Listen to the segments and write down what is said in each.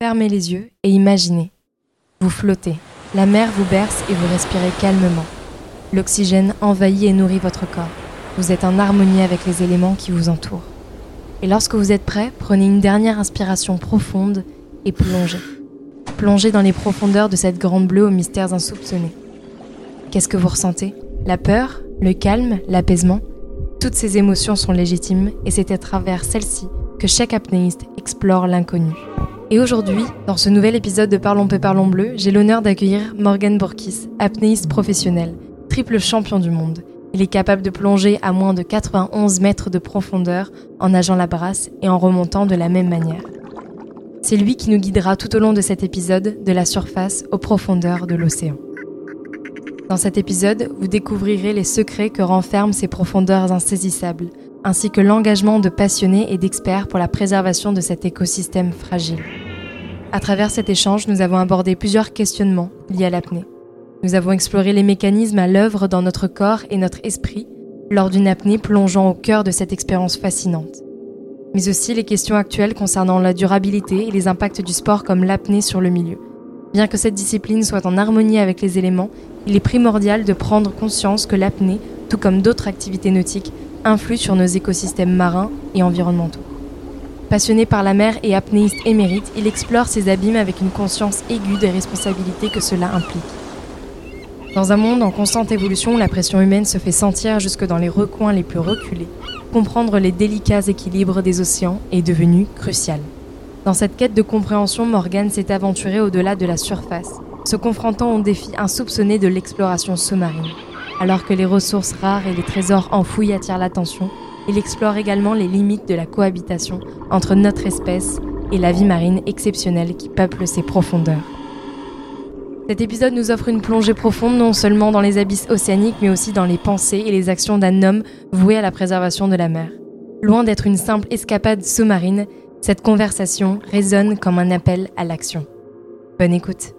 Fermez les yeux et imaginez. Vous flottez, la mer vous berce et vous respirez calmement. L'oxygène envahit et nourrit votre corps. Vous êtes en harmonie avec les éléments qui vous entourent. Et lorsque vous êtes prêt, prenez une dernière inspiration profonde et plongez. Plongez dans les profondeurs de cette grande bleue aux mystères insoupçonnés. Qu'est-ce que vous ressentez? La peur Le calme L'apaisement? Toutes ces émotions sont légitimes et c'est à travers celles-ci que chaque apnéiste explore l'inconnu. Et aujourd'hui, dans ce nouvel épisode de Parlons peu Parlons bleu, j'ai l'honneur d'accueillir Morgan Borkis, apnéiste professionnel, triple champion du monde. Il est capable de plonger à moins de 91 mètres de profondeur en nageant la brasse et en remontant de la même manière. C'est lui qui nous guidera tout au long de cet épisode de la surface aux profondeurs de l'océan. Dans cet épisode, vous découvrirez les secrets que renferment ces profondeurs insaisissables, ainsi que l'engagement de passionnés et d'experts pour la préservation de cet écosystème fragile. À travers cet échange, nous avons abordé plusieurs questionnements liés à l'apnée. Nous avons exploré les mécanismes à l'œuvre dans notre corps et notre esprit lors d'une apnée plongeant au cœur de cette expérience fascinante. Mais aussi les questions actuelles concernant la durabilité et les impacts du sport comme l'apnée sur le milieu. Bien que cette discipline soit en harmonie avec les éléments, il est primordial de prendre conscience que l'apnée, tout comme d'autres activités nautiques, influe sur nos écosystèmes marins et environnementaux. Passionné par la mer et apnéiste émérite, il explore ces abîmes avec une conscience aiguë des responsabilités que cela implique. Dans un monde en constante évolution, la pression humaine se fait sentir jusque dans les recoins les plus reculés. Comprendre les délicats équilibres des océans est devenu crucial. Dans cette quête de compréhension, Morgan s'est aventuré au-delà de la surface, se confrontant aux défis insoupçonnés de l'exploration sous-marine. Alors que les ressources rares et les trésors enfouis attirent l'attention, il explore également les limites de la cohabitation entre notre espèce et la vie marine exceptionnelle qui peuple ses profondeurs. Cet épisode nous offre une plongée profonde non seulement dans les abysses océaniques mais aussi dans les pensées et les actions d'un homme voué à la préservation de la mer. Loin d'être une simple escapade sous-marine, cette conversation résonne comme un appel à l'action. Bonne écoute.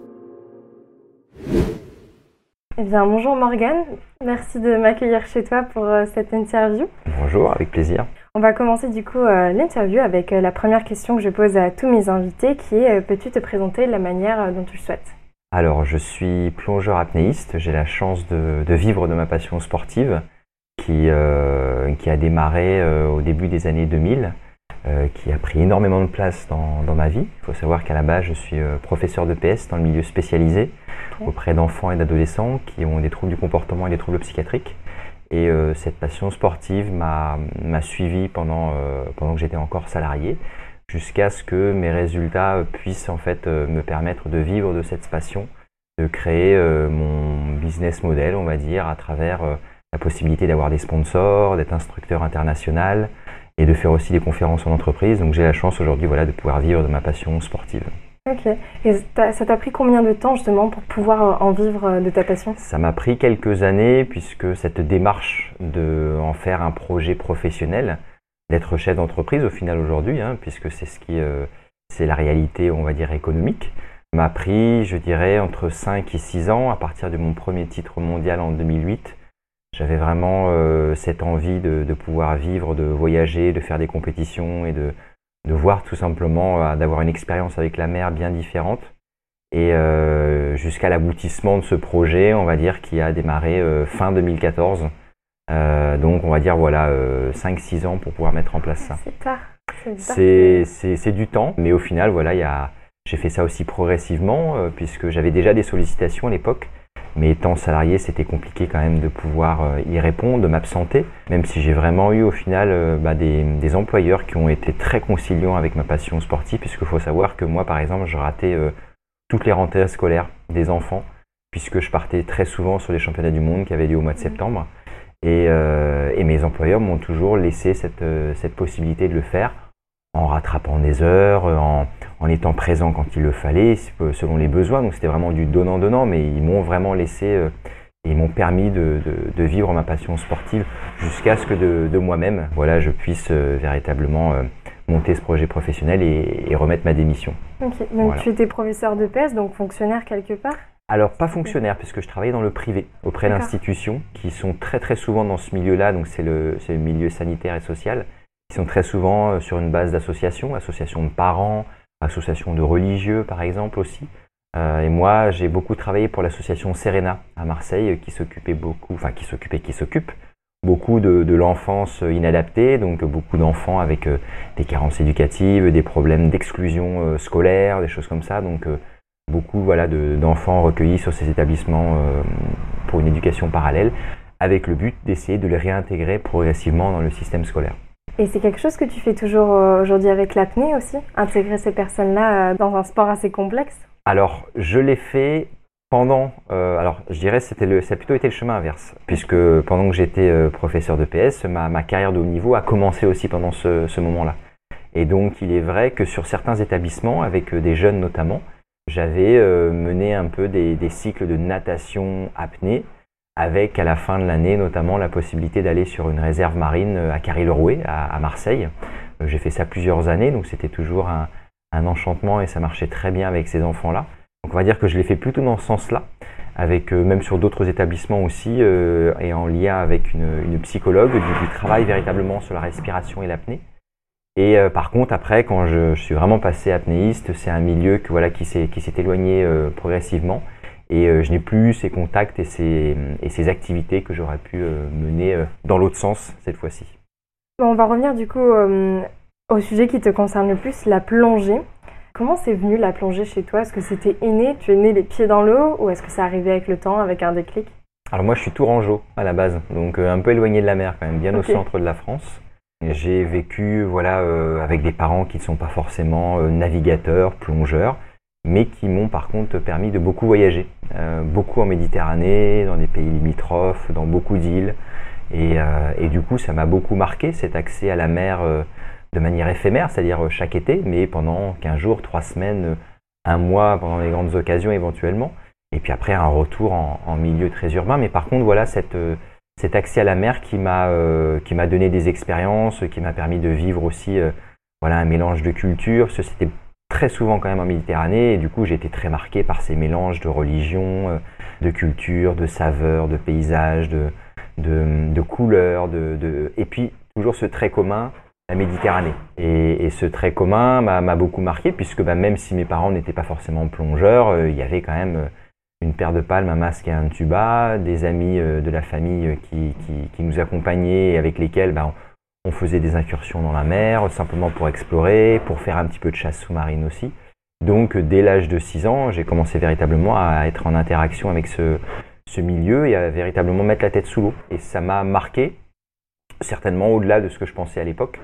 Eh bien, bonjour Morgane, merci de m'accueillir chez toi pour euh, cette interview. Bonjour, avec plaisir. On va commencer du coup euh, l'interview avec euh, la première question que je pose à tous mes invités qui est peux-tu te présenter de la manière dont tu le souhaites? Alors, je suis plongeur apnéiste, j'ai la chance de, vivre de ma passion sportive qui, qui a démarré au début des années 2000. Qui a pris énormément de place dans, dans ma vie. Il faut savoir qu'à la base, je suis professeur de PS dans le milieu spécialisé auprès d'enfants et d'adolescents qui ont des troubles du comportement et des troubles psychiatriques. Et euh, cette passion sportive m'a suivi pendant, euh, pendant que j'étais encore salarié, jusqu'à ce que mes résultats puissent en fait euh, me permettre de vivre de cette passion, de créer mon business model, on va dire, à travers la possibilité d'avoir des sponsors, d'être instructeur international et de faire aussi des conférences en entreprise. Donc j'ai la chance aujourd'hui voilà, de pouvoir vivre de ma passion sportive. Ok. Et ça t'a pris combien de temps justement pour pouvoir euh, en vivre euh, de ta passion? Ça m'a pris quelques années puisque cette démarche de en faire un projet professionnel, d'être chef d'entreprise au final aujourd'hui, hein, puisque c'est ce qui euh, c'est la réalité on va dire économique, m'a pris je dirais entre 5 et 6 ans à partir de mon premier titre mondial en 2008. J'avais vraiment cette envie de pouvoir vivre, de voyager, de faire des compétitions et de, de voir tout simplement, euh, d'avoir une expérience avec la mer bien différente. Et euh, jusqu'à l'aboutissement de ce projet, on va dire, qui a démarré euh, fin 2014. donc on va dire voilà 5-6 ans pour pouvoir mettre en place ça. C'est tard. C'est du temps, mais au final voilà, j'ai fait ça aussi progressivement puisque j'avais déjà des sollicitations à l'époque mais étant salarié, c'était compliqué quand même de pouvoir euh, y répondre, de m'absenter, même si j'ai vraiment eu au final euh, bah, des, employeurs qui ont été très conciliants avec ma passion sportive, puisqu'il faut savoir que moi, par exemple, je ratais euh, toutes les rentrées scolaires des enfants, puisque je partais très souvent sur les championnats du monde qui avaient lieu au mois de mmh. septembre. Et, et mes employeurs m'ont toujours laissé cette, cette possibilité de le faire en rattrapant des heures, en, en étant présent quand il le fallait, selon les besoins. Donc c'était vraiment du donnant-donnant, mais ils m'ont vraiment laissé euh, et ils m'ont permis de, de, vivre ma passion sportive jusqu'à ce que de, de moi-même, voilà, je puisse euh, véritablement euh, monter ce projet professionnel et, et remettre ma démission. Ok, donc tu étais professeur de PES, donc fonctionnaire quelque part? Alors pas fonctionnaire puisque je travaillais dans le privé auprès d'institutions qui sont très très souvent dans ce milieu-là, donc c'est le, le, milieu sanitaire et social, qui sont très souvent sur une base d'associations, associations de parents, association de religieux par exemple aussi. et moi, j'ai beaucoup travaillé pour l'association Serena à Marseille, qui s'occupait beaucoup, enfin qui s'occupait, qui s'occupe beaucoup de, l'enfance inadaptée, donc beaucoup d'enfants avec des carences éducatives, des problèmes d'exclusion scolaire, des choses comme ça. Donc beaucoup voilà, d'enfants recueillis sur ces établissements pour une éducation parallèle, avec le but d'essayer de les réintégrer progressivement dans le système scolaire. Et c'est quelque chose que tu fais toujours euh, aujourd'hui avec l'apnée aussi Intégrer ces personnes-là euh, dans un sport assez complexe? Alors, je l'ai fait pendant, euh, alors je dirais le, ça a plutôt été le chemin inverse, puisque pendant que j'étais professeur de PS, ma, carrière de haut niveau a commencé aussi pendant ce, moment-là. Et donc il est vrai que sur certains établissements, avec des jeunes notamment, j'avais mené un peu des, cycles de natation apnée, avec à la fin de l'année notamment la possibilité d'aller sur une réserve marine euh, à Carry-le-Rouet, à, Marseille. Euh, j'ai fait ça plusieurs années, donc c'était toujours un, enchantement et ça marchait très bien avec ces enfants-là. Donc on va dire que je l'ai fait plutôt dans ce sens-là, avec euh, même sur d'autres établissements aussi, et en lien avec une, psychologue, du, travail véritablement sur la respiration et l'apnée. Et par contre, après, quand je, suis vraiment passé apnéiste, c'est un milieu que, voilà, qui s'est éloigné progressivement. Et euh, je n'ai plus ces contacts et ces, et ces activités que j'aurais pu euh, mener euh, dans l'autre sens cette fois-ci. On va revenir du coup au sujet qui te concerne le plus, la plongée. Comment c'est venu la plongée chez toi? Est-ce que c'était inné? Tu es né les pieds dans l'eau? Ou est-ce que ça arrivait avec le temps, avec un déclic? Alors moi je suis tourangeau à la base, donc un peu éloigné de la mer quand même, bien au centre de la France. J'ai vécu voilà, avec des parents qui ne sont pas forcément navigateurs, plongeurs, mais qui m'ont par contre permis de beaucoup voyager, euh, beaucoup en Méditerranée, dans des pays limitrophes, dans beaucoup d'îles. Et, euh, et, du coup, ça m'a beaucoup marqué cet accès à la mer euh, de manière éphémère, c'est-à-dire chaque été, mais pendant 15 jours, 3 semaines, un mois, pendant les grandes occasions éventuellement. Et puis après, un retour en, en milieu très urbain. Mais par contre, voilà, cette, cet accès à la mer qui m'a qui m'a donné des expériences, qui m'a permis de vivre aussi voilà, un mélange de cultures. C'était très souvent quand même en Méditerranée et du coup j'ai été très marqué par ces mélanges de religions, euh, de cultures, de saveurs, de paysages, de, de, couleurs, de, et puis toujours ce trait commun, la Méditerranée. Et, ce trait commun m'a beaucoup marqué puisque bah, même si mes parents n'étaient pas forcément plongeurs, euh, il y avait quand même euh, une paire de palmes, un masque et un tuba, des amis de la famille qui, qui, nous accompagnaient et avec lesquels bah, faisait des incursions dans la mer, simplement pour explorer, pour faire un petit peu de chasse sous-marine aussi. Donc dès l'âge de 6 ans, j'ai commencé véritablement à être en interaction avec ce, milieu et à véritablement mettre la tête sous l'eau. Et ça m'a marqué, certainement au-delà de ce que je pensais à l'époque,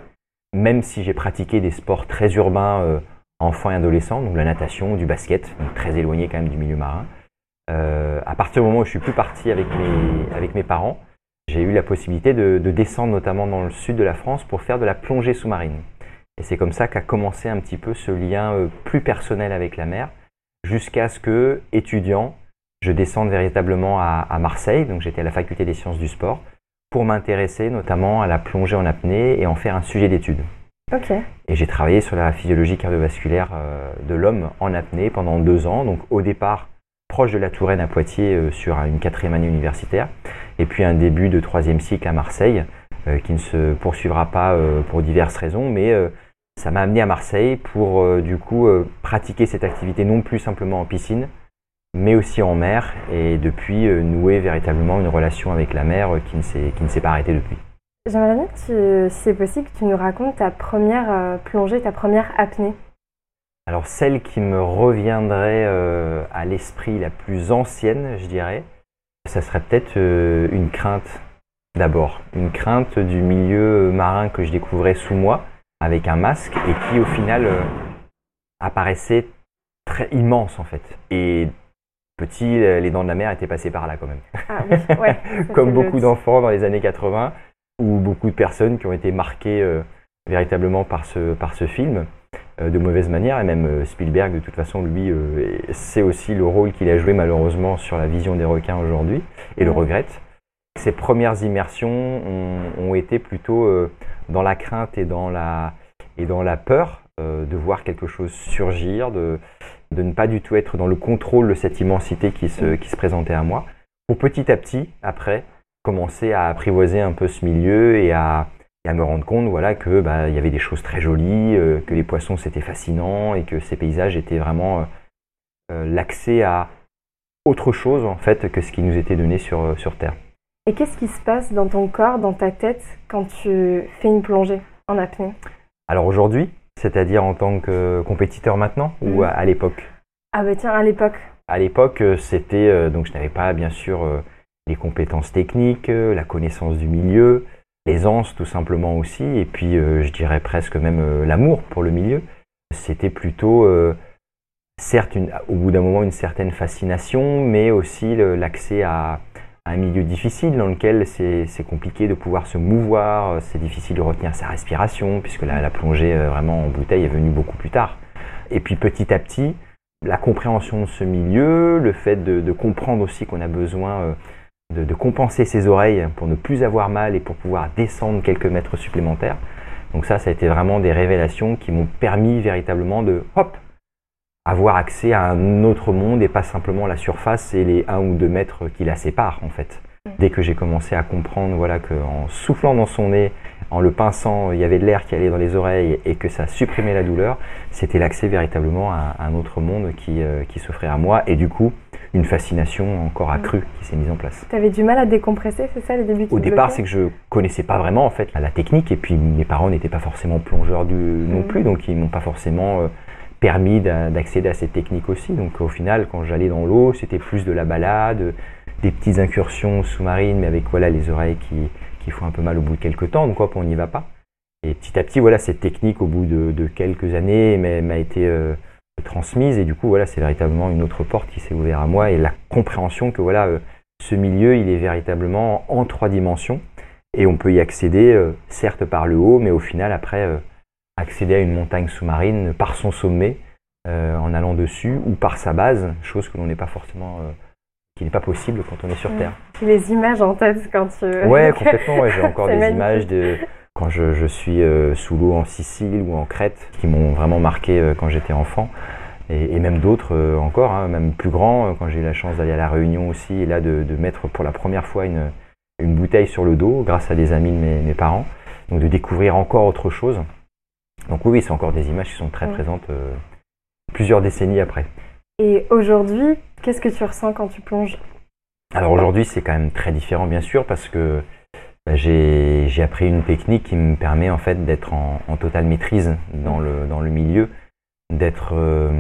même si j'ai pratiqué des sports très urbains euh, enfants et adolescents, donc la natation, du basket, très éloigné quand même du milieu marin. Euh, à partir du moment où je suis plus parti avec mes parents, j'ai eu la possibilité de, descendre notamment dans le sud de la France pour faire de la plongée sous-marine. Et c'est comme ça qu'a commencé un petit peu ce lien euh, plus personnel avec la mer, jusqu'à ce que, étudiant, je descende véritablement à, Marseille, donc j'étais à la faculté des sciences du sport, pour m'intéresser notamment à la plongée en apnée et en faire un sujet d'étude. Et j'ai travaillé sur la physiologie cardiovasculaire euh, de l'homme en apnée pendant deux ans, donc au départ proche de la Touraine à Poitiers euh, sur une quatrième année universitaire, et puis un début de troisième cycle à Marseille, euh, qui ne se poursuivra pas euh, pour diverses raisons, mais ça m'a amené à Marseille pour du coup pratiquer cette activité non plus simplement en piscine, mais aussi en mer, et depuis nouer véritablement une relation avec la mer qui ne s'est pas arrêtée depuis. J'aimerais bien, si c'est possible, que tu nous racontes ta première plongée, ta première apnée? Alors celle qui me reviendrait euh, à l'esprit la plus ancienne, je dirais, ça serait peut-être euh, une crainte d'abord, une crainte du milieu marin que je découvrais sous moi avec un masque et qui au final euh, apparaissait très immense en fait. Et petit, les dents de la mer étaient passées par là quand même. Ah Comme beaucoup d'enfants dans les années 80 ou beaucoup de personnes qui ont été marquées véritablement par ce, par ce film. Euh, de mauvaise manière. Et même euh, Spielberg, de toute façon, lui, euh, sait aussi le rôle qu'il a joué malheureusement sur la vision des requins aujourd'hui et le regrette. Ses premières immersions ont, été plutôt dans la crainte et dans la, et dans la peur de voir quelque chose surgir, de, de ne pas du tout être dans le contrôle de cette immensité qui se, qui se présentait à moi, pour petit à petit, après, commencer à apprivoiser un peu ce milieu et à, et à me rendre compte voilà, que bah, il y avait des choses très jolies, que les poissons c'était fascinant et que ces paysages étaient vraiment l'accès à autre chose en fait que ce qui nous était donné sur, sur Terre. Et qu'est-ce qui se passe dans ton corps, dans ta tête, quand tu fais une plongée en apnée? Alors aujourd'hui, c'est-à-dire en tant que compétiteur maintenant ou mm. à, l'époque? Ah bah tiens, à l'époque. À l'époque, euh, c'était euh, donc je n'avais pas bien sûr euh, les compétences techniques, la connaissance du milieu, l'aisance tout simplement aussi, et puis je dirais presque même l'amour pour le milieu. C'était plutôt certes au bout d'un moment une certaine fascination, mais aussi l'accès à, un milieu difficile dans lequel c'est compliqué de pouvoir se mouvoir, c'est difficile de retenir sa respiration, puisque la, plongée euh, vraiment en bouteille est venue beaucoup plus tard. Et puis petit à petit, la compréhension de ce milieu, le fait de, comprendre aussi qu'on a besoin euh, de, de, compenser ses oreilles pour ne plus avoir mal et pour pouvoir descendre quelques mètres supplémentaires. Donc ça, ça a été vraiment des révélations qui m'ont permis véritablement de, hop, avoir accès à un autre monde et pas simplement la surface et les 1 ou 2 mètres qui la séparent en fait. Mm. Dès que j'ai commencé à comprendre voilà, qu'en soufflant dans son nez, en le pinçant, il y avait de l'air qui allait dans les oreilles et que ça supprimait la douleur, c'était l'accès véritablement à un autre monde qui, euh, qui s'offrait à moi et du coup une fascination encore accrue qui s'est mise en place. Tu avais du mal à décompresser, c'est ça les débuts Au départ, c'est que je connaissais pas vraiment en fait la technique et puis mes parents n'étaient pas forcément plongeurs du, non mm. plus, donc ils m'ont pas forcément euh, permis d'accéder à cette technique aussi. Donc au final, quand j'allais dans l'eau, c'était plus de la balade, des petites incursions sous-marines, mais avec voilà les oreilles qui, qui font un peu mal au bout de quelques temps, donc hop, on n'y va pas. Et petit à petit, voilà, cette technique, au bout de, quelques années, m'a été euh, transmise, et du coup, voilà, c'est véritablement une autre porte qui s'est ouverte à moi, et la compréhension que voilà, euh, ce milieu, il est véritablement en trois dimensions, et on peut y accéder, euh, certes par le haut, mais au final, après, accéder à une montagne sous-marine par son sommet, euh, en allant dessus, ou par sa base, chose que l'on n'est pas forcément, euh, qui n'est pas possible quand on est sur Terre. Les images en tête quand tu. Ouais, complètement. Ouais, j'ai encore des images de quand je, je suis euh, sous l'eau en Sicile ou en Crète, qui m'ont vraiment marqué quand j'étais enfant. Et, même d'autres encore, hein, même plus grands, quand j'ai eu la chance d'aller à la Réunion aussi, et là de, de, mettre pour la première fois une, une bouteille sur le dos, grâce à des amis de mes, mes parents. Donc de découvrir encore autre chose. Donc oui, c'est encore des images qui sont très présentes euh, plusieurs décennies après. Et aujourd'hui, qu'est-ce que tu ressens quand tu plonges? Alors aujourd'hui, c'est quand même très différent, bien sûr, parce que j'ai appris une technique qui me permet en fait d'être en, totale maîtrise dans le, dans le milieu, d'être euh,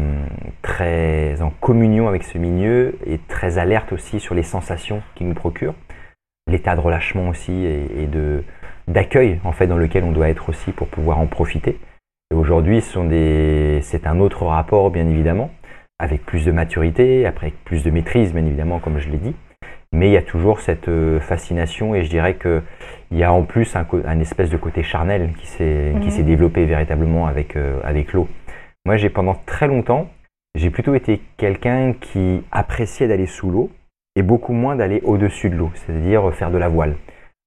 très en communion avec ce milieu et très alerte aussi sur les sensations qu'il nous procure, l'état de relâchement aussi et, et de d'accueil en fait dans lequel on doit être aussi pour pouvoir en profiter. Aujourd'hui, c'est un autre rapport, bien évidemment, avec plus de maturité, avec plus de maîtrise, bien évidemment, comme je l'ai dit. Mais il y a toujours cette euh, fascination et je dirais qu'il y a en plus un, espèce de côté charnel qui s'est mhm. développé véritablement avec, euh, avec l'eau. Moi, j'ai pendant très longtemps, j'ai plutôt été quelqu'un qui appréciait d'aller sous l'eau et beaucoup moins d'aller au-dessus de l'eau, c'est-à-dire faire de la voile.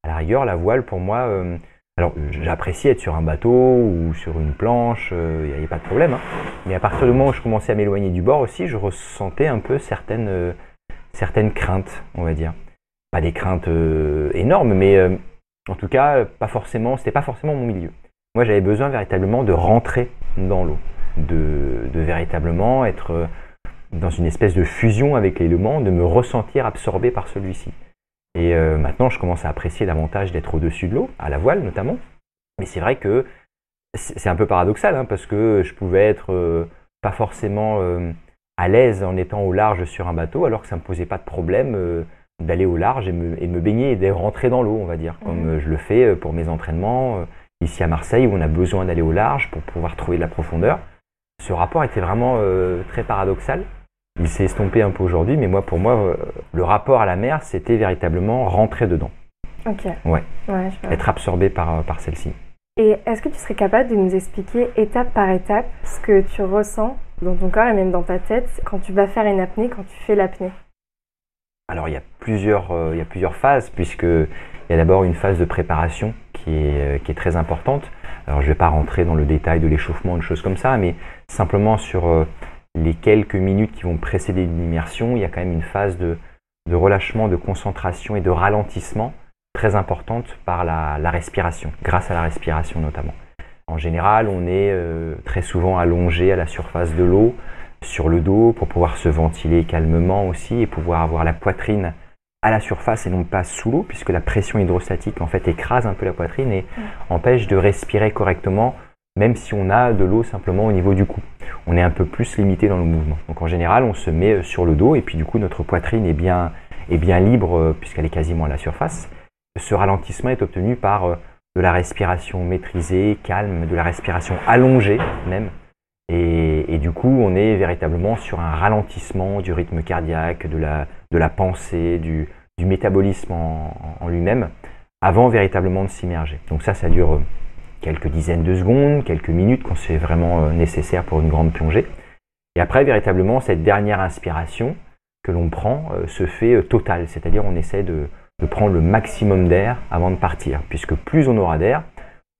À la rigueur, la voile, pour moi, euh, alors j'appréciais être sur un bateau ou sur une planche, il euh, n'y avait pas de problème. Hein. Mais à partir du moment où je commençais à m'éloigner du bord aussi, je ressentais un peu certaines, euh, certaines craintes, on va dire. Pas des craintes euh, énormes, mais en tout cas, pas forcément, c'était pas forcément mon milieu. Moi, j'avais besoin véritablement de rentrer dans l'eau, de, véritablement être dans une espèce de fusion avec l'élément, de me ressentir absorbé par celui-ci. Et euh, maintenant, je commence à apprécier davantage d'être au-dessus de l'eau, à la voile notamment. Mais c'est vrai que c'est un peu paradoxal, hein, parce que je pouvais être euh, pas forcément euh, à l'aise en étant au large sur un bateau, alors que ça ne me posait pas de problème d'aller au large et, me, et, de me baigner et de rentrer dans l'eau, on va dire, comme mmh. je le fais pour mes entraînements ici à Marseille, où on a besoin d'aller au large pour pouvoir trouver de la profondeur. Ce rapport était vraiment très paradoxal il s'est estompé un peu aujourd'hui, mais moi, pour moi, euh, le rapport à la mer, c'était véritablement rentrer dedans. Ok. Ouais. Être absorbé par, euh, par celle-ci. Et est-ce que tu serais capable de nous expliquer étape par étape ce que tu ressens dans ton corps et même dans ta tête quand tu vas faire une apnée, quand tu fais l'apnée Alors il y, a plusieurs, euh, il y a plusieurs phases, puisqu'il y a d'abord une phase de préparation qui est, qui est très importante. Alors je ne vais pas rentrer dans le détail de l'échauffement, de choses comme ça, mais simplement sur les quelques minutes qui vont précéder une immersion, il y a quand même une phase de, relâchement, de concentration et de ralentissement très importante par la, respiration, grâce à la respiration notamment. En général, on est euh, très souvent allongé à la surface de l'eau, sur le dos, pour pouvoir se ventiler calmement aussi et pouvoir avoir la poitrine à la surface et non pas sous l'eau, puisque la pression hydrostatique en fait écrase un peu la poitrine et empêche de respirer correctement, même si on a de l'eau simplement au niveau du cou. On est un peu plus limité dans le mouvement. Donc en général, on se met euh, sur le dos et puis du coup notre poitrine est bien, est bien libre euh, puisqu'elle est quasiment à la surface. Ce ralentissement est obtenu par de la respiration maîtrisée, calme, de la respiration allongée même. Et, du coup, on est véritablement sur un ralentissement du rythme cardiaque, de la, de la pensée, du, du métabolisme en, lui-même, avant véritablement de s'immerger. Donc ça, ça dure euh, quelques dizaines de secondes, quelques minutes quand c'est vraiment euh, nécessaire pour une grande plongée. Et après, véritablement, cette dernière inspiration que l'on prend euh, se fait totale, c'est-à-dire on essaie de, de prendre le maximum d'air avant de partir, puisque plus on aura d'air,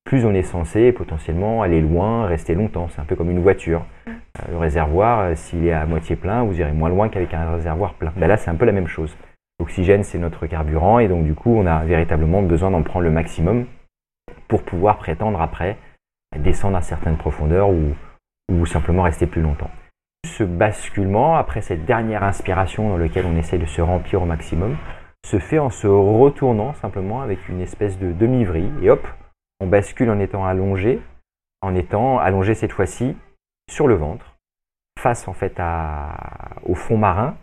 plus on est censé potentiellement aller loin, rester longtemps. C'est un peu comme une voiture. Euh, le réservoir, euh, s'il est à moitié plein, vous irez moins loin qu'avec un réservoir plein. Ben là, c'est un peu la même chose. L'oxygène, c'est notre carburant, et donc du coup, on a véritablement besoin d'en prendre le maximum pour pouvoir prétendre après descendre à certaines profondeurs ou, ou simplement rester plus longtemps. Ce basculement, après cette dernière inspiration dans laquelle on essaie de se remplir au maximum, se fait en se retournant simplement avec une espèce de demi-vrille, et hop, on bascule en étant allongé, en étant allongé cette fois-ci sur le ventre, face en fait au fond marin,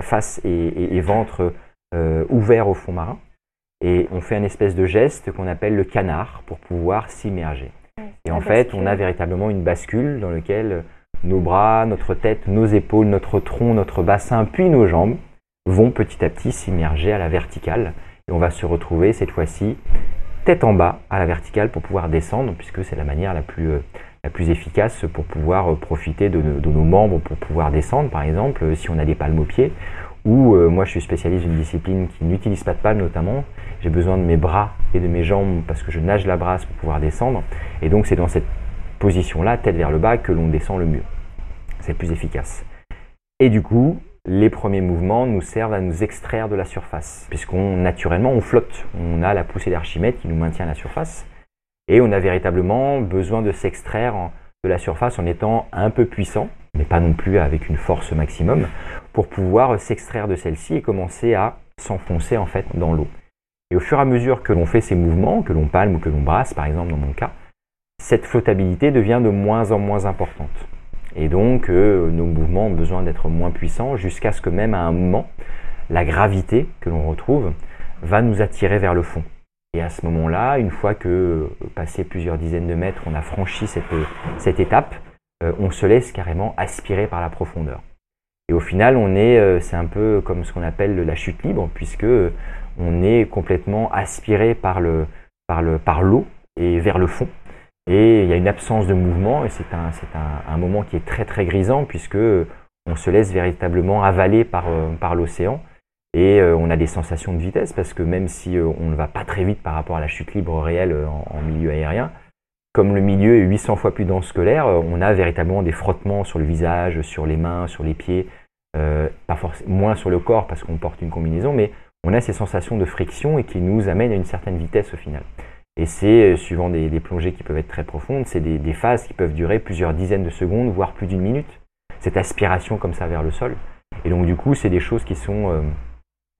face et, ventre euh, ouvert au fond marin. Et on fait un espèce de geste qu'on appelle le canard pour pouvoir s'immerger. Et en fait, on a véritablement une bascule dans laquelle nos bras, notre tête, nos épaules, notre tronc, notre bassin, puis nos jambes vont petit à petit s'immerger à la verticale. Et on va se retrouver cette fois-ci tête en bas à la verticale pour pouvoir descendre, puisque c'est la manière la plus, euh, la plus efficace pour pouvoir euh, profiter de, nos membres pour pouvoir descendre, par exemple, euh, si on a des palmes aux pieds. Ou moi je suis spécialiste d'une discipline qui n'utilise pas de palmes notamment. J'ai besoin de mes bras et de mes jambes parce que je nage la brasse pour pouvoir descendre. Et donc c'est dans cette position-là, tête vers le bas, que l'on descend le mieux. C'est plus efficace. Et du coup, les premiers mouvements nous servent à nous extraire de la surface, puisqu'on naturellement on flotte, on a la poussée d'Archimède qui nous maintient à la surface, et on a véritablement besoin de s'extraire de la surface en étant un peu puissant, mais pas non plus avec une force maximum, pour pouvoir s'extraire de celle-ci et commencer à s'enfoncer en fait dans l'eau. Et au fur et à mesure que l'on fait ces mouvements, que l'on palme ou que l'on brasse par exemple dans mon cas, cette flottabilité devient de moins en moins importante. Et donc, euh, nos mouvements ont besoin d'être moins puissants jusqu'à ce que même à un moment, la gravité que l'on retrouve va nous attirer vers le fond. Et à ce moment-là, une fois que, euh, passé plusieurs dizaines de mètres, on a franchi cette, cette étape, euh, on se laisse carrément aspirer par la profondeur. Et au final, on est, c'est un peu comme ce qu'on appelle la chute libre, puisque on est complètement aspiré par le, par le, par l'eau et vers le fond. Et il y a une absence de mouvement et c'est un, un, un, moment qui est très très grisant puisque on se laisse véritablement avaler par, euh, par l'océan et euh, on a des sensations de vitesse parce que même si euh, on ne va pas très vite par rapport à la chute libre réelle en, milieu aérien, comme le milieu est 800 fois plus dense que l'air, on a véritablement des frottements sur le visage, sur les mains, sur les pieds, pas forcément moins sur le corps parce qu'on porte une combinaison, mais on a ces sensations de friction et qui nous amènent à une certaine vitesse au final. Et c'est, euh, suivant des, plongées qui peuvent être très profondes, c'est des, phases qui peuvent durer plusieurs dizaines de secondes, voire plus d'une minute. Cette aspiration comme ça vers le sol. Et donc du coup, c'est des choses qui sont euh,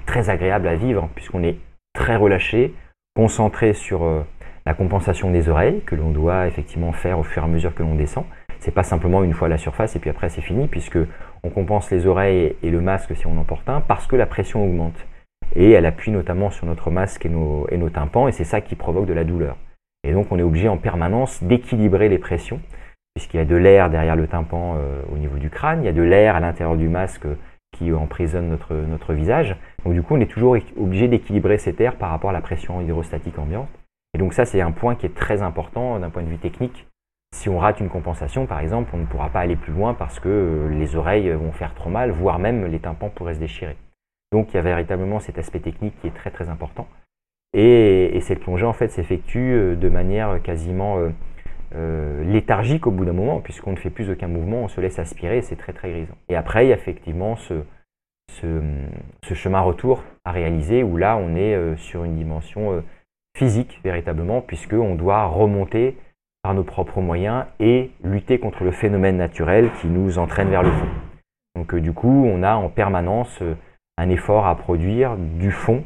très agréables à vivre, puisqu'on est très relâché, concentré sur euh, la compensation des oreilles, que l'on doit effectivement faire au fur et à mesure que l'on descend. C'est pas simplement une fois à la surface et puis après c'est fini, puisque on compense les oreilles et le masque si on en porte un, parce que la pression augmente et elle appuie notamment sur notre masque et nos, et nos tympans, et c'est ça qui provoque de la douleur. Et donc on est obligé en permanence d'équilibrer les pressions, puisqu'il y a de l'air derrière le tympan euh, au niveau du crâne, il y a de l'air à l'intérieur du masque qui emprisonne notre, notre visage. Donc du coup on est toujours obligé d'équilibrer cet air par rapport à la pression hydrostatique ambiante. Et donc ça c'est un point qui est très important d'un point de vue technique. Si on rate une compensation par exemple, on ne pourra pas aller plus loin parce que euh, les oreilles vont faire trop mal, voire même les tympans pourraient se déchirer. Donc il y a véritablement cet aspect technique qui est très très important. Et, cette plongée en fait s'effectue euh, de manière quasiment euh, euh, léthargique au bout d'un moment, puisqu'on ne fait plus aucun mouvement, on se laisse aspirer, c'est très très grisant. Et après, il y a effectivement ce, ce, chemin retour à réaliser où là on est sur une dimension physique véritablement puisqu'on doit remonter par nos propres moyens et lutter contre le phénomène naturel qui nous entraîne vers le fond. Donc du coup on a en permanence un effort à produire du fond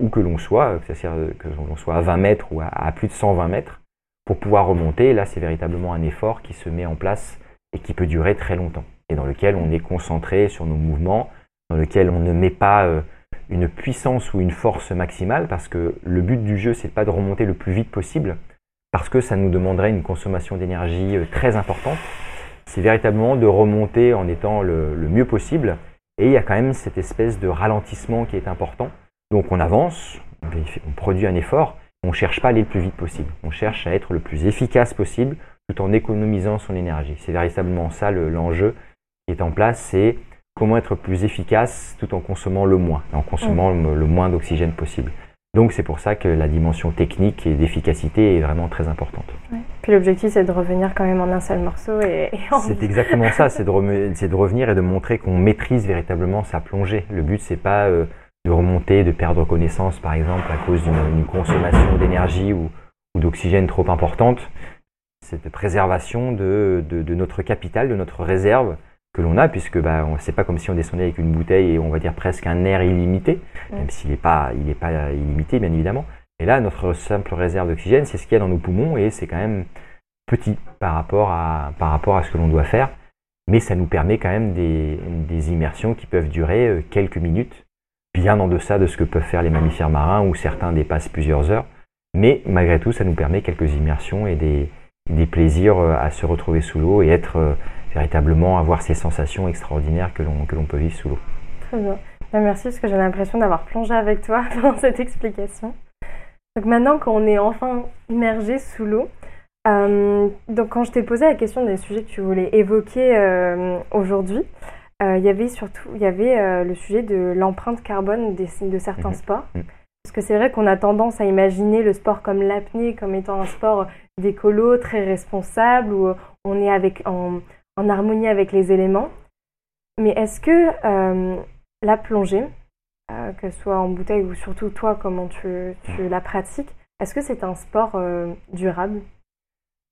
où que l'on soit, que, que l'on soit à 20 mètres ou à, plus de 120 mètres, pour pouvoir remonter. Là, c'est véritablement un effort qui se met en place et qui peut durer très longtemps, et dans lequel on est concentré sur nos mouvements, dans lequel on ne met pas euh, une puissance ou une force maximale, parce que le but du jeu, c'est pas de remonter le plus vite possible, parce que ça nous demanderait une consommation d'énergie euh, très importante. C'est véritablement de remonter en étant le mieux possible, et il y a quand même cette espèce de ralentissement qui est important donc on avance, on produit un effort, on ne cherche pas à aller le plus vite possible. On cherche à être le plus efficace possible tout en économisant son énergie. C'est véritablement ça l'enjeu qui est en place, c'est comment être plus efficace tout en consommant le moins, en consommant le, moins d'oxygène possible. Donc c'est pour ça que la dimension technique et d'efficacité est vraiment très importante. Puis l'objectif c'est de revenir quand même en un seul morceau et, C'est exactement ça, c'est de, de, revenir et de montrer qu'on maîtrise véritablement sa plongée. Le but c'est pas euh, de remonter, de perdre connaissance par exemple à cause d'une consommation d'énergie ou, d'oxygène trop importante. Cette préservation de, notre capital, de notre réserve que l'on a, puisque bah, c'est pas comme si on descendait avec une bouteille et on va dire presque un air illimité, même s'il n'est pas, il pas illimité bien évidemment. Et là, notre simple réserve d'oxygène, c'est ce qu'il y a dans nos poumons et c'est quand même petit par rapport à, par rapport à ce que l'on doit faire. Mais ça nous permet quand même des, des immersions qui peuvent durer euh, quelques minutes bien en deçà de ce que peuvent faire les mammifères marins où certains dépassent plusieurs heures. Mais malgré tout, ça nous permet quelques immersions et des, plaisirs euh, à se retrouver sous l'eau et être euh, véritablement avoir ces sensations extraordinaires que l'on peut vivre sous l'eau. Très bien. Ben, merci parce que j'ai l'impression d'avoir plongé avec toi dans cette explication. Donc maintenant qu'on est enfin immergé sous l'eau, euh, donc quand je t'ai posé la question des sujets que tu voulais évoquer aujourd'hui, euh, il y avait surtout il y avait, euh, le sujet de l'empreinte carbone de certains mhm. sports. Mhm. Parce que c'est vrai qu'on a tendance à imaginer le sport comme l'apnée comme étant un sport d'écolo, très responsable, où on est avec, en, harmonie avec les éléments. Mais est-ce que euh, la plongée, que ce soit en bouteille ou surtout toi, comment tu, la pratiques, est-ce que c'est un sport durable?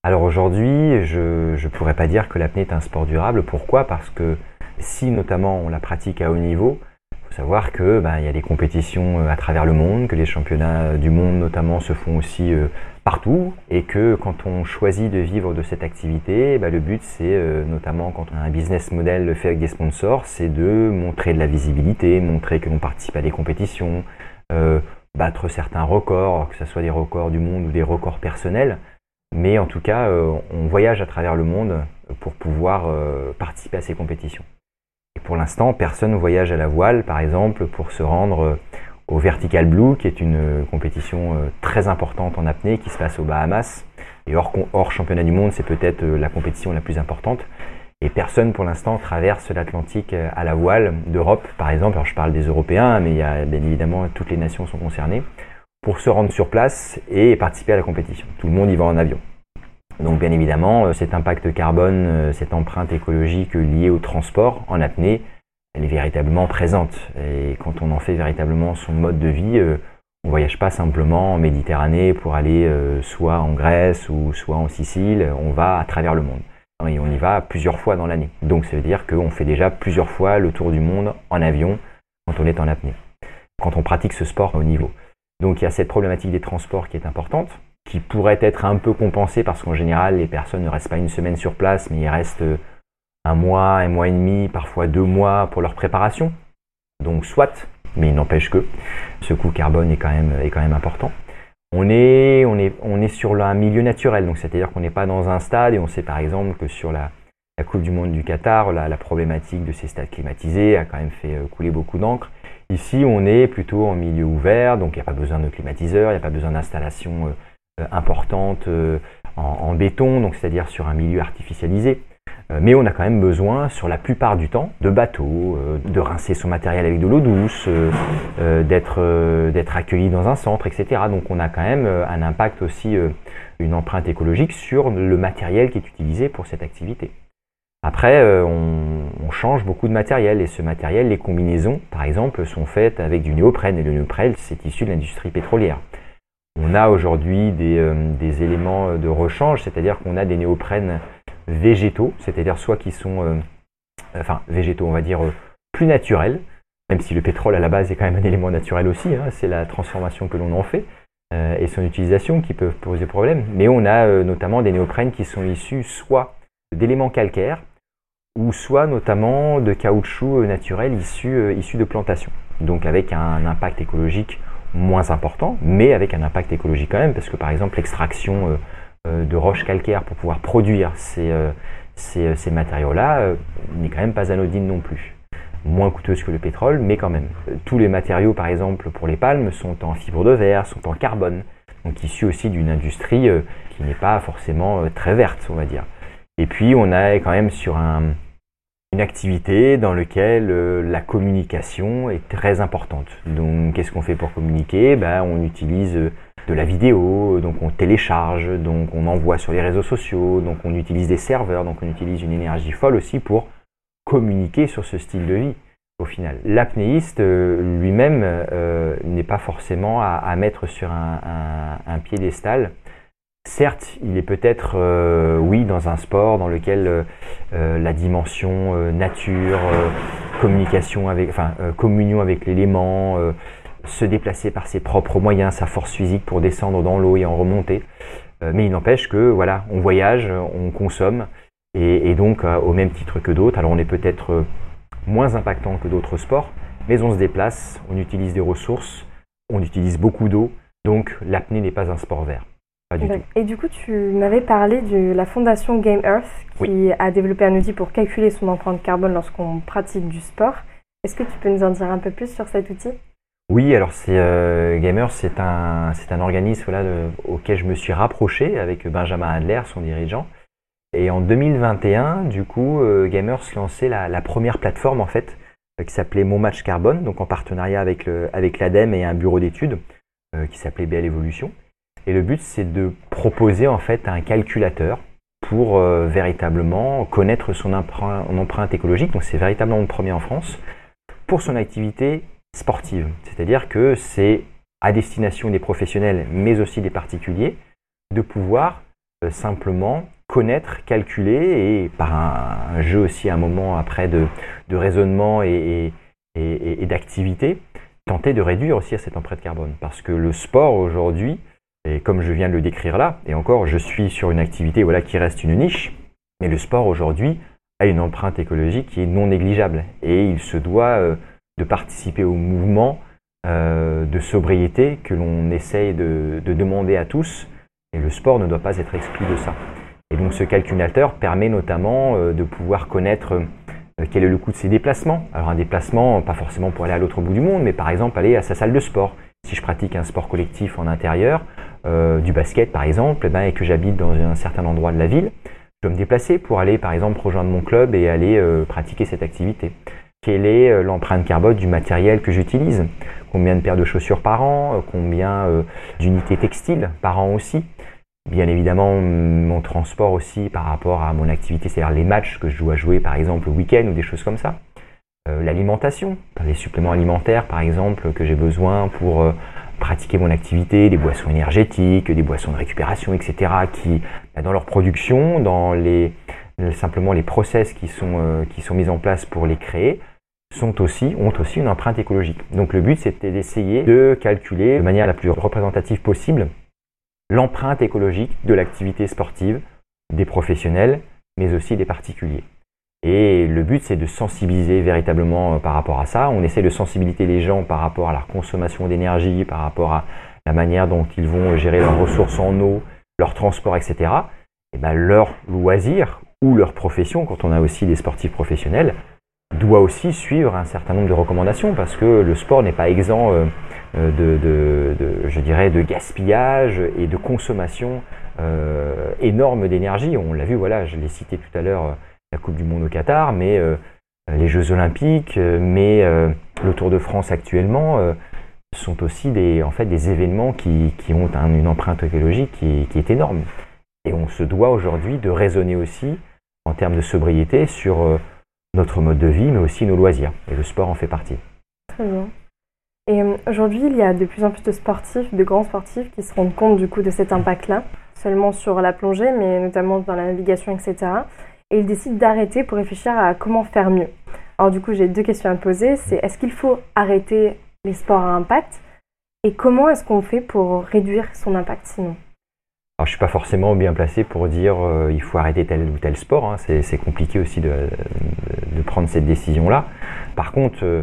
Alors aujourd'hui, je ne pourrais pas dire que l'apnée est un sport durable. Pourquoi? Parce que si notamment on la pratique à haut niveau, faut savoir que ben, il y a des compétitions euh, à travers le monde, que les championnats du monde notamment se font aussi euh, partout, et que quand on choisit de vivre de cette activité, ben, le but c'est euh, notamment quand on a un business model fait avec des sponsors, c'est de montrer de la visibilité, montrer que l'on participe à des compétitions, battre certains records, que ce soit des records du monde ou des records personnels. Mais en tout cas, on voyage à travers le monde pour pouvoir participer à ces compétitions. Pour l'instant, personne ne voyage à la voile, par exemple, pour se rendre euh, au Vertical Blue, qui est une euh, compétition euh, très importante en apnée qui se passe aux Bahamas. Et hors, hors championnat du monde, c'est peut-être la compétition la plus importante. Et personne pour l'instant traverse l'Atlantique à la voile d'Europe, par exemple. Alors je parle des Européens, mais il y a bien évidemment toutes les nations sont concernées pour se rendre sur place et participer à la compétition. Tout le monde y va en avion. Donc bien évidemment, euh, cet impact carbone, euh, cette empreinte écologique liée au transport en apnée, elle est véritablement présente. Et quand on en fait véritablement son mode de vie, euh, on voyage pas simplement en Méditerranée pour aller soit en Grèce ou soit en Sicile, on va à travers le monde. Et on y va plusieurs fois dans l'année. Donc ça veut dire qu'on fait déjà plusieurs fois le tour du monde en avion quand on est en apnée, quand on pratique ce sport au niveau. Donc il y a cette problématique des transports qui est importante qui pourrait être un peu compensé parce qu'en général, les personnes ne restent pas une semaine sur place, mais ils restent un mois, un mois et demi, parfois deux mois pour leur préparation. Donc soit, mais il n'empêche que ce coût carbone est quand même, est quand même important. On est, on est, on est sur un milieu naturel, donc c'est-à-dire qu'on n'est pas dans un stade et on sait par exemple que sur la, Coupe du Monde du Qatar, la, la, problématique de ces stades climatisés a quand même fait euh, couler beaucoup d'encre. Ici, on est plutôt en milieu ouvert, donc il n'y a pas besoin de climatiseur, il n'y a pas besoin d'installation euh, euh, importante euh, en, béton, c'est-à-dire sur un milieu artificialisé. Euh, mais on a quand même besoin, sur la plupart du temps, de bateaux, de rincer son matériel avec de l'eau douce, d'être d'être accueilli dans un centre, etc. Donc on a quand même un impact aussi, une empreinte écologique sur le matériel qui est utilisé pour cette activité. Après, on, change beaucoup de matériel. Et ce matériel, les combinaisons, par exemple, sont faites avec du néoprène. Et le néoprène, c'est issu de l'industrie pétrolière. On a aujourd'hui des, des, éléments de rechange, c'est-à-dire qu'on a des néoprènes végétaux, c'est-à-dire soit qui sont, enfin végétaux, on va dire, plus naturels, même si le pétrole à la base est quand même un élément naturel aussi, hein, c'est la transformation que l'on en fait euh, et son utilisation qui peuvent poser problème. Mais on a euh, notamment des néoprènes qui sont issus soit d'éléments calcaires ou soit notamment de caoutchouc euh, naturel issus, issus de plantations. Donc avec un impact écologique moins important, mais avec un impact écologique quand même, parce que par exemple l'extraction de roches calcaires pour pouvoir produire ces, ces, ces matériaux-là n'est quand même pas anodine non plus moins coûteuse que le pétrole, mais quand même. Tous les matériaux, par exemple, pour les palmes, sont en fibre de verre, sont en carbone, donc issus aussi d'une industrie euh, qui n'est pas forcément euh, très verte, on va dire. Et puis, on est quand même sur une activité dans laquelle euh, la communication est très importante. Donc, qu'est-ce qu'on fait pour communiquer? Ben, On utilise de la vidéo, donc on télécharge, donc on envoie sur les réseaux sociaux, donc on utilise des serveurs, donc on utilise une énergie folle aussi pour communiquer sur ce style de vie au final. L'apnéiste euh, lui-même euh, n'est pas forcément à, mettre sur un, piédestal. Certes, il est peut-être, euh, oui, dans un sport dans lequel la dimension nature, communication avec, enfin, communion avec l'élément, se déplacer par ses propres moyens, sa force physique pour descendre dans l'eau et en remonter. mais il n'empêche que, voilà, on voyage, on consomme, et, donc, euh, au même titre que d'autres, alors on est peut-être euh, moins impactant que d'autres sports, mais on se déplace, on utilise des ressources, on utilise beaucoup d'eau, donc l'apnée n'est pas un sport vert. Pas du tout. Et du coup, tu m'avais parlé de la fondation Game Earth qui a développé un outil pour calculer son empreinte carbone lorsqu'on pratique du sport. Est-ce que tu peux nous en dire un peu plus sur cet outil? Oui, alors c'est euh, Gamers, c'est un, c'est un organisme auquel je me suis rapproché avec Benjamin Adler, son dirigeant, et en 2021, du coup, euh, Gamers lançait la, la, première plateforme en fait euh, qui s'appelait Mon Match Carbone, donc en partenariat avec le, avec l'ADEME et un bureau d'études euh, qui s'appelait BL Evolution. Et le but, c'est de proposer en fait un calculateur pour véritablement connaître son empreinte, écologique. Donc c'est véritablement le premier en France pour son activité sportive. C'est-à-dire que c'est à destination des professionnels, mais aussi des particuliers, de pouvoir simplement connaître, calculer et par un, jeu aussi un moment après de, raisonnement et, d'activité, tenter de réduire aussi à cette empreinte carbone. Parce que le sport aujourd'hui, et comme je viens de le décrire là, et encore je suis sur une activité voilà, qui reste une niche, mais le sport aujourd'hui a une empreinte écologique qui est non négligeable et il se doit euh, de participer au mouvement euh, de sobriété que l'on essaye de, de demander à tous et le sport ne doit pas être exclu de ça. Et donc ce calculateur permet notamment euh, de pouvoir connaître quel est le coût de ses déplacements. Alors un déplacement, pas forcément pour aller à l'autre bout du monde, mais par exemple aller à sa salle de sport. Si je pratique un sport collectif en intérieur, euh, du basket par exemple, eh ben, et que j'habite dans un certain endroit de la ville, je dois me déplacer pour aller par exemple rejoindre mon club et aller pratiquer cette activité. Quelle est l'empreinte carbone du matériel que j'utilise? Combien de paires de chaussures par an? Combien d'unités textiles par an aussi? Bien évidemment, mon transport aussi par rapport à mon activité, c'est-à-dire les matchs que je dois jouer par exemple le week-end ou des choses comme ça. Euh, l'alimentation, les suppléments alimentaires par exemple que j'ai besoin pour euh, pratiquer mon activité, des boissons énergétiques, des boissons de récupération, etc. qui, bah, dans leur production, dans les, simplement les process qui sont, euh, mis en place pour les créer, ont aussi une empreinte écologique. Donc le but c'était d'essayer de calculer de manière la plus représentative possible l'empreinte écologique de l'activité sportive des professionnels, mais aussi des particuliers. Et le but, c'est de sensibiliser véritablement euh, par rapport à ça. On essaie de sensibiliser les gens par rapport à leur consommation d'énergie, par rapport à la manière dont ils vont gérer leurs ressources en eau, leur transport, etc. Et ben leur loisir ou leur profession, quand on a aussi des sportifs professionnels, doit aussi suivre un certain nombre de recommandations parce que le sport n'est pas exempt euh, euh, de, je dirais, de gaspillage et de consommation énorme d'énergie. On l'a vu, voilà, je l'ai cité tout à l'heure, la Coupe du Monde au Qatar, mais les Jeux Olympiques, mais le Tour de France actuellement sont aussi des, en fait, des événements qui, ont une empreinte écologique qui, qui, est énorme. Et on se doit aujourd'hui de raisonner aussi en termes de sobriété sur notre mode de vie, mais aussi nos loisirs. Et le sport en fait partie. Très bien. Et aujourd'hui, il y a de plus en plus de sportifs, de grands sportifs, qui se rendent compte du coup de cet impact-là, seulement sur la plongée, mais notamment dans la navigation, etc. Et ils décident d'arrêter pour réfléchir à comment faire mieux. Alors du coup, j'ai deux questions à te poser. C'est est-ce qu'il faut arrêter les sports à impact? Et comment est-ce qu'on fait pour réduire son impact sinon? Alors, je suis pas forcément bien placé pour dire euh, il faut arrêter tel ou tel sport. Hein. C'est compliqué aussi de, de, prendre cette décision-là. Par contre, euh,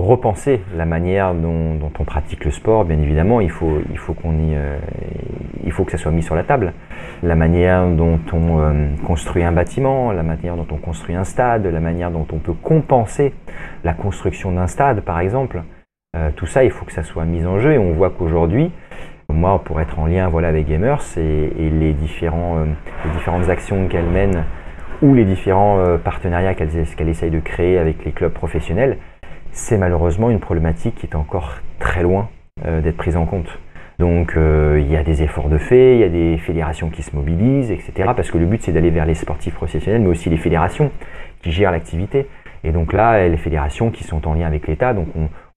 repenser la manière dont, on pratique le sport, bien évidemment, il faut, qu'on y, euh, il faut que ça soit mis sur la table. La manière dont on euh, construit un bâtiment, la manière dont on construit un stade, la manière dont on peut compenser la construction d'un stade, par exemple. Euh, tout ça, il faut que ça soit mis en jeu. Et on voit qu'aujourd'hui, moi, pour être en lien voilà, avec Gamers et, les différentes actions qu'elle mène ou les différents partenariats qu'elle qu'elle essaye de créer avec les clubs professionnels, c'est malheureusement une problématique qui est encore très loin euh, d'être prise en compte. Donc euh, il y a des efforts de fait, il y a des fédérations qui se mobilisent, etc. Parce que le but c'est d'aller vers les sportifs professionnels, mais aussi les fédérations qui gèrent l'activité. Et donc là, les fédérations qui sont en lien avec l'État, donc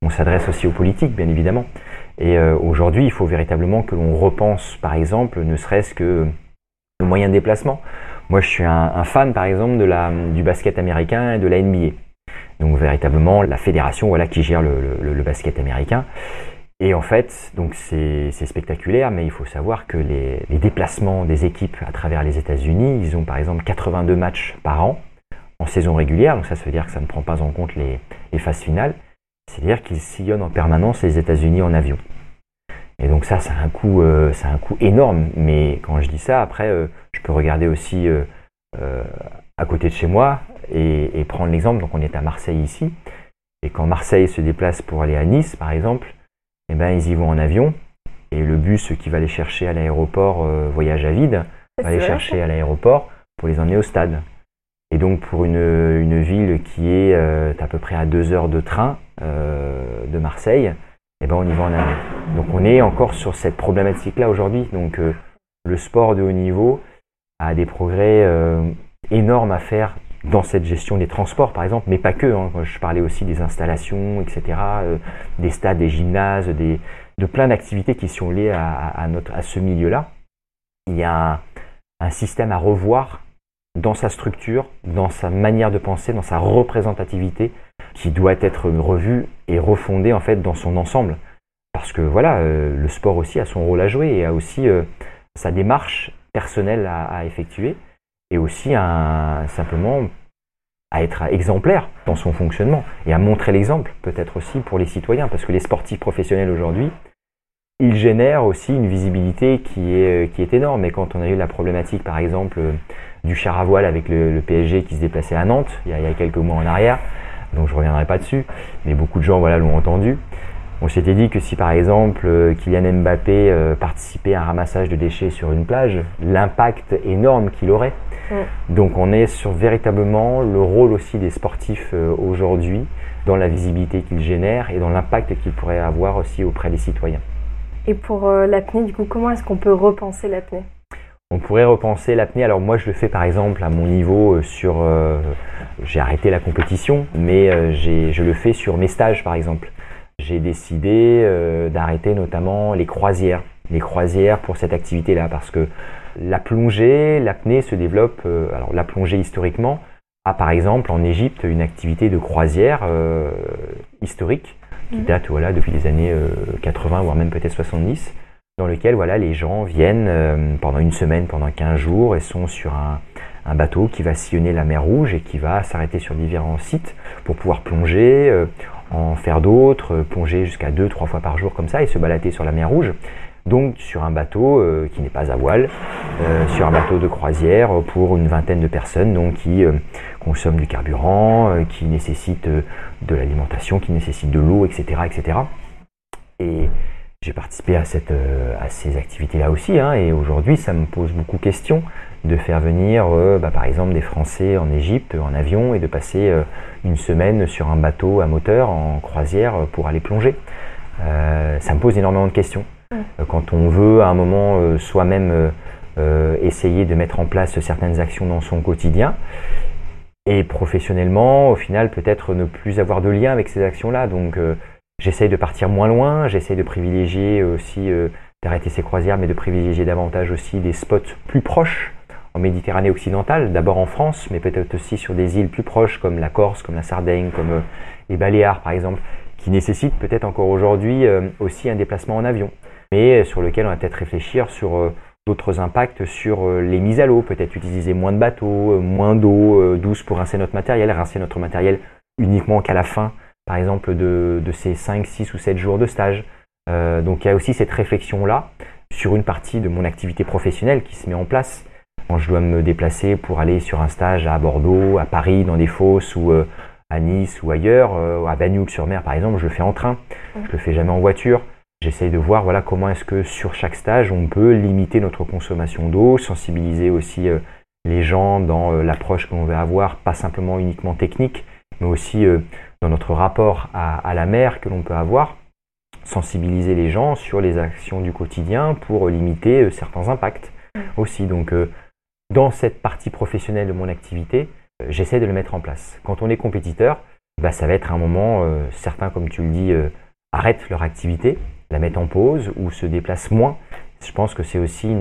on, s'adresse aussi aux politiques, bien évidemment. Et euh, aujourd'hui, il faut véritablement que l'on repense, par exemple, ne serait-ce que le moyen de déplacement. Moi, je suis un, un fan, par exemple, de la, du basket américain et de la NBA donc véritablement la fédération voilà, qui gère le, basket américain. Et en fait, donc c'est spectaculaire, mais il faut savoir que les, déplacements des équipes à travers les États-Unis, ils ont par exemple 82 matchs par an en saison régulière, donc ça, veut dire que ça ne prend pas en compte les, phases finales. C'est-à-dire qu'ils sillonnent en permanence les États-Unis en avion. Et donc ça, c'est un coût, euh, un coût énorme. Mais quand je dis ça, après, euh, je peux regarder aussi euh, à côté de chez moi et, prendre l'exemple. Donc on est à Marseille ici. Et quand Marseille se déplace pour aller à Nice, par exemple, eh ben, ils y vont en avion. Et le bus qui va les chercher à l'aéroport euh, voyage à vide va les chercher à l'aéroport pour les emmener au stade. Et donc pour une, une ville qui est euh, à peu près à deux heures de train euh, de Marseille, eh ben, on y va en avion. Donc on est encore sur cette problématique-là aujourd'hui. Donc le sport de haut niveau a des progrès énormes à faire dans cette gestion des transports, par exemple, mais pas que. Hein. Je parlais aussi des installations, etc., euh, des stades, des gymnases, des, de plein d'activités qui sont liées à, notre, à ce milieu-là. Il y a un, un, système à revoir dans sa structure, dans sa manière de penser, dans sa représentativité, qui doit être revu et refondé en fait dans son ensemble. Parce que voilà, euh, le sport aussi a son rôle à jouer et a aussi euh, sa démarche personnelle à, à effectuer et aussi simplement à être exemplaire dans son fonctionnement et à montrer l'exemple peut-être aussi pour les citoyens parce que les sportifs professionnels aujourd'hui ils génèrent aussi une visibilité qui est, qui est énorme et quand on a eu la problématique par exemple du char à voile avec le, PSG qui se déplaçait à Nantes il y, a, il y, a, quelques mois en arrière donc je reviendrai pas dessus mais beaucoup de gens voilà l'ont entendu on s'était dit que si par exemple euh, Kylian Mbappé euh, participait à un ramassage de déchets sur une plage, l'impact énorme qu'il aurait. Mm. Donc on est sur véritablement le rôle aussi des sportifs euh, aujourd'hui dans la visibilité qu'ils génèrent et dans l'impact qu'ils pourraient avoir aussi auprès des citoyens. Et pour l'apnée, du coup, comment est-ce qu'on peut repenser l'apnée? On pourrait repenser l'apnée. Alors moi, je le fais par exemple à mon niveau sur. j'ai arrêté la compétition, mais je le fais sur mes stages par exemple j'ai décidé euh, d'arrêter notamment les croisières. Les croisières pour cette activité-là, parce que la plongée, l'apnée se développe. Euh, alors la plongée historiquement a par exemple en Égypte une activité de croisière euh, historique qui mhm. date voilà depuis les années 80 voire même peut-être 70 dans lequel voilà les gens viennent pendant une semaine, pendant 15 jours et sont sur un, un bateau qui va sillonner la mer Rouge et qui va s'arrêter sur différents sites pour pouvoir plonger en faire d'autres, euh, plonger jusqu'à deux, trois fois par jour comme ça et se balader sur la mer Rouge. Donc sur un bateau euh, qui n'est pas à voile, euh, sur un bateau de croisière pour une vingtaine de personnes donc qui consomment du carburant, qui nécessitent de l'alimentation, qui nécessitent de l'eau, etc., etc. Et j'ai participé à, cette, à ces activités-là aussi, hein, et aujourd'hui ça me pose beaucoup de questions de faire venir euh, bah, par exemple des Français en Égypte en avion et de passer euh, une semaine sur un bateau à moteur en croisière euh, pour aller plonger. ça me pose énormément de questions. Quand on veut à un moment soi-même essayer de mettre en place certaines actions dans son quotidien, et professionnellement, au final, peut-être ne plus avoir de lien avec ces actions-là. Donc, euh, j'essaye de partir moins loin, j'essaye de privilégier aussi, euh, d'arrêter ces croisières, mais de privilégier davantage aussi des spots plus proches en Méditerranée occidentale, d'abord en France, mais peut-être aussi sur des îles plus proches comme la Corse, comme la Sardaigne, comme euh, les Baléares par exemple, qui nécessitent peut-être encore aujourd'hui aussi un déplacement en avion, mais sur lequel on va peut-être réfléchir sur d'autres impacts sur euh, les mises à l'eau, peut-être utiliser moins de bateaux, euh, moins d'eau euh, douce pour rincer notre matériel, rincer notre matériel uniquement qu'à la fin, par exemple, de, ces 5, 6 ou 7 jours de stage. donc il y a aussi cette réflexion-là sur une partie de mon activité professionnelle qui se met en place. Quand je dois me déplacer pour aller sur un stage à Bordeaux, à Paris, dans des fosses ou à Nice ou ailleurs, à Bagnoul-sur-Mer par exemple, je le fais en train, je le fais jamais en voiture. J'essaye de voir voilà, comment est-ce que sur chaque stage, on peut limiter notre consommation d'eau, sensibiliser aussi euh, les gens dans euh, l'approche que l'on veut avoir, pas simplement uniquement technique, mais aussi euh, dans notre rapport à, la mer que l'on peut avoir, sensibiliser les gens sur les actions du quotidien pour limiter certains impacts aussi. Donc, dans cette partie professionnelle de mon activité, j'essaie de le mettre en place. Quand on est compétiteur, bah, ça va être un moment, certains, comme tu le dis, arrêtent leur activité la mettre en pause ou se déplace moins. Je pense que c'est aussi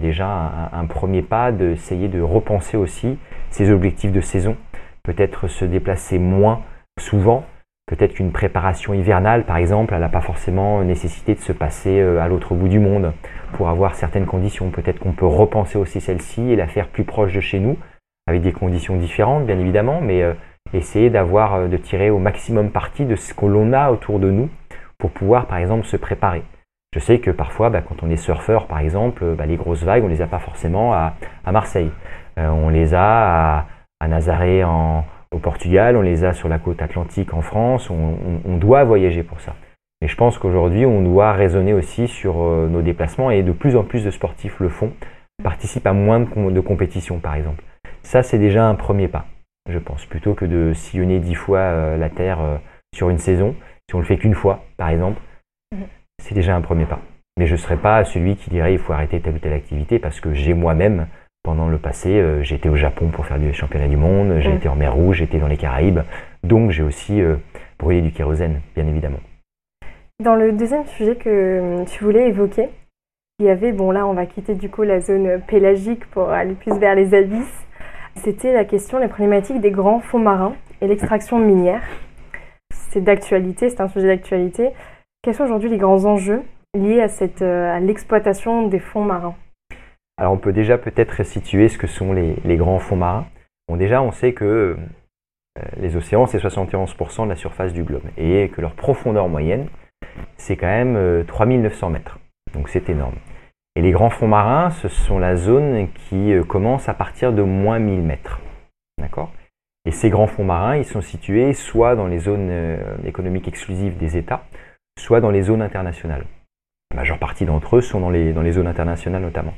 déjà un, premier pas d'essayer de repenser aussi ses objectifs de saison. Peut-être se déplacer moins souvent. Peut-être qu'une préparation hivernale, par exemple, elle n'a pas forcément nécessité de se passer euh, à l'autre bout du monde pour avoir certaines conditions. Peut-être qu'on peut repenser aussi celle-ci et la faire plus proche de chez nous, avec des conditions différentes, bien évidemment, mais euh, essayer d'avoir, euh, de tirer au maximum parti de ce que l'on a autour de nous pour pouvoir par exemple se préparer. Je sais que parfois, bah, quand on est surfeur par exemple, bah, les grosses vagues, on les a pas forcément à, Marseille. Euh, on les a à, à Nazaré en, au Portugal, on les a sur la côte atlantique en France, on, doit voyager pour ça. Mais je pense qu'aujourd'hui, on doit raisonner aussi sur euh, nos déplacements et de plus en plus de sportifs le font, participent à moins de, compétitions par exemple. Ça, c'est déjà un premier pas, je pense, plutôt que de sillonner dix fois euh, la Terre sur une saison. Si on le fait qu'une fois, par exemple, mhm. c'est déjà un premier pas. Mais je ne serai pas celui qui dirait il faut arrêter telle ou telle activité parce que j'ai moi-même, pendant le passé, euh, j'étais au Japon pour faire du championnat du monde, j'ai mhm. été en mer Rouge, j'étais dans les Caraïbes, donc j'ai aussi euh, brûlé du kérosène, bien évidemment. Dans le deuxième sujet que euh, tu voulais évoquer, il y avait, bon là on va quitter du coup la zone pélagique pour aller plus vers les abysses, c'était la question, les problématiques des grands fonds marins et l'extraction minière c'est d'actualité, c'est un sujet d'actualité. Quels sont aujourd'hui les grands enjeux liés à, cette, euh, à l'exploitation des fonds marins? Alors on peut déjà peut-être situer ce que sont les, grands fonds marins. Bon déjà on sait que euh, les océans c'est 71% de la surface du globe et que leur profondeur moyenne c'est quand même 3900 euh, mètres. Donc c'est énorme. Et les grands fonds marins, ce sont la zone qui commence à partir de moins 1000 mètres. D'accord? Et ces grands fonds marins, ils sont situés soit dans les zones euh, économiques exclusives des États, soit dans les zones internationales. La majeure partie d'entre eux sont dans les, zones internationales notamment.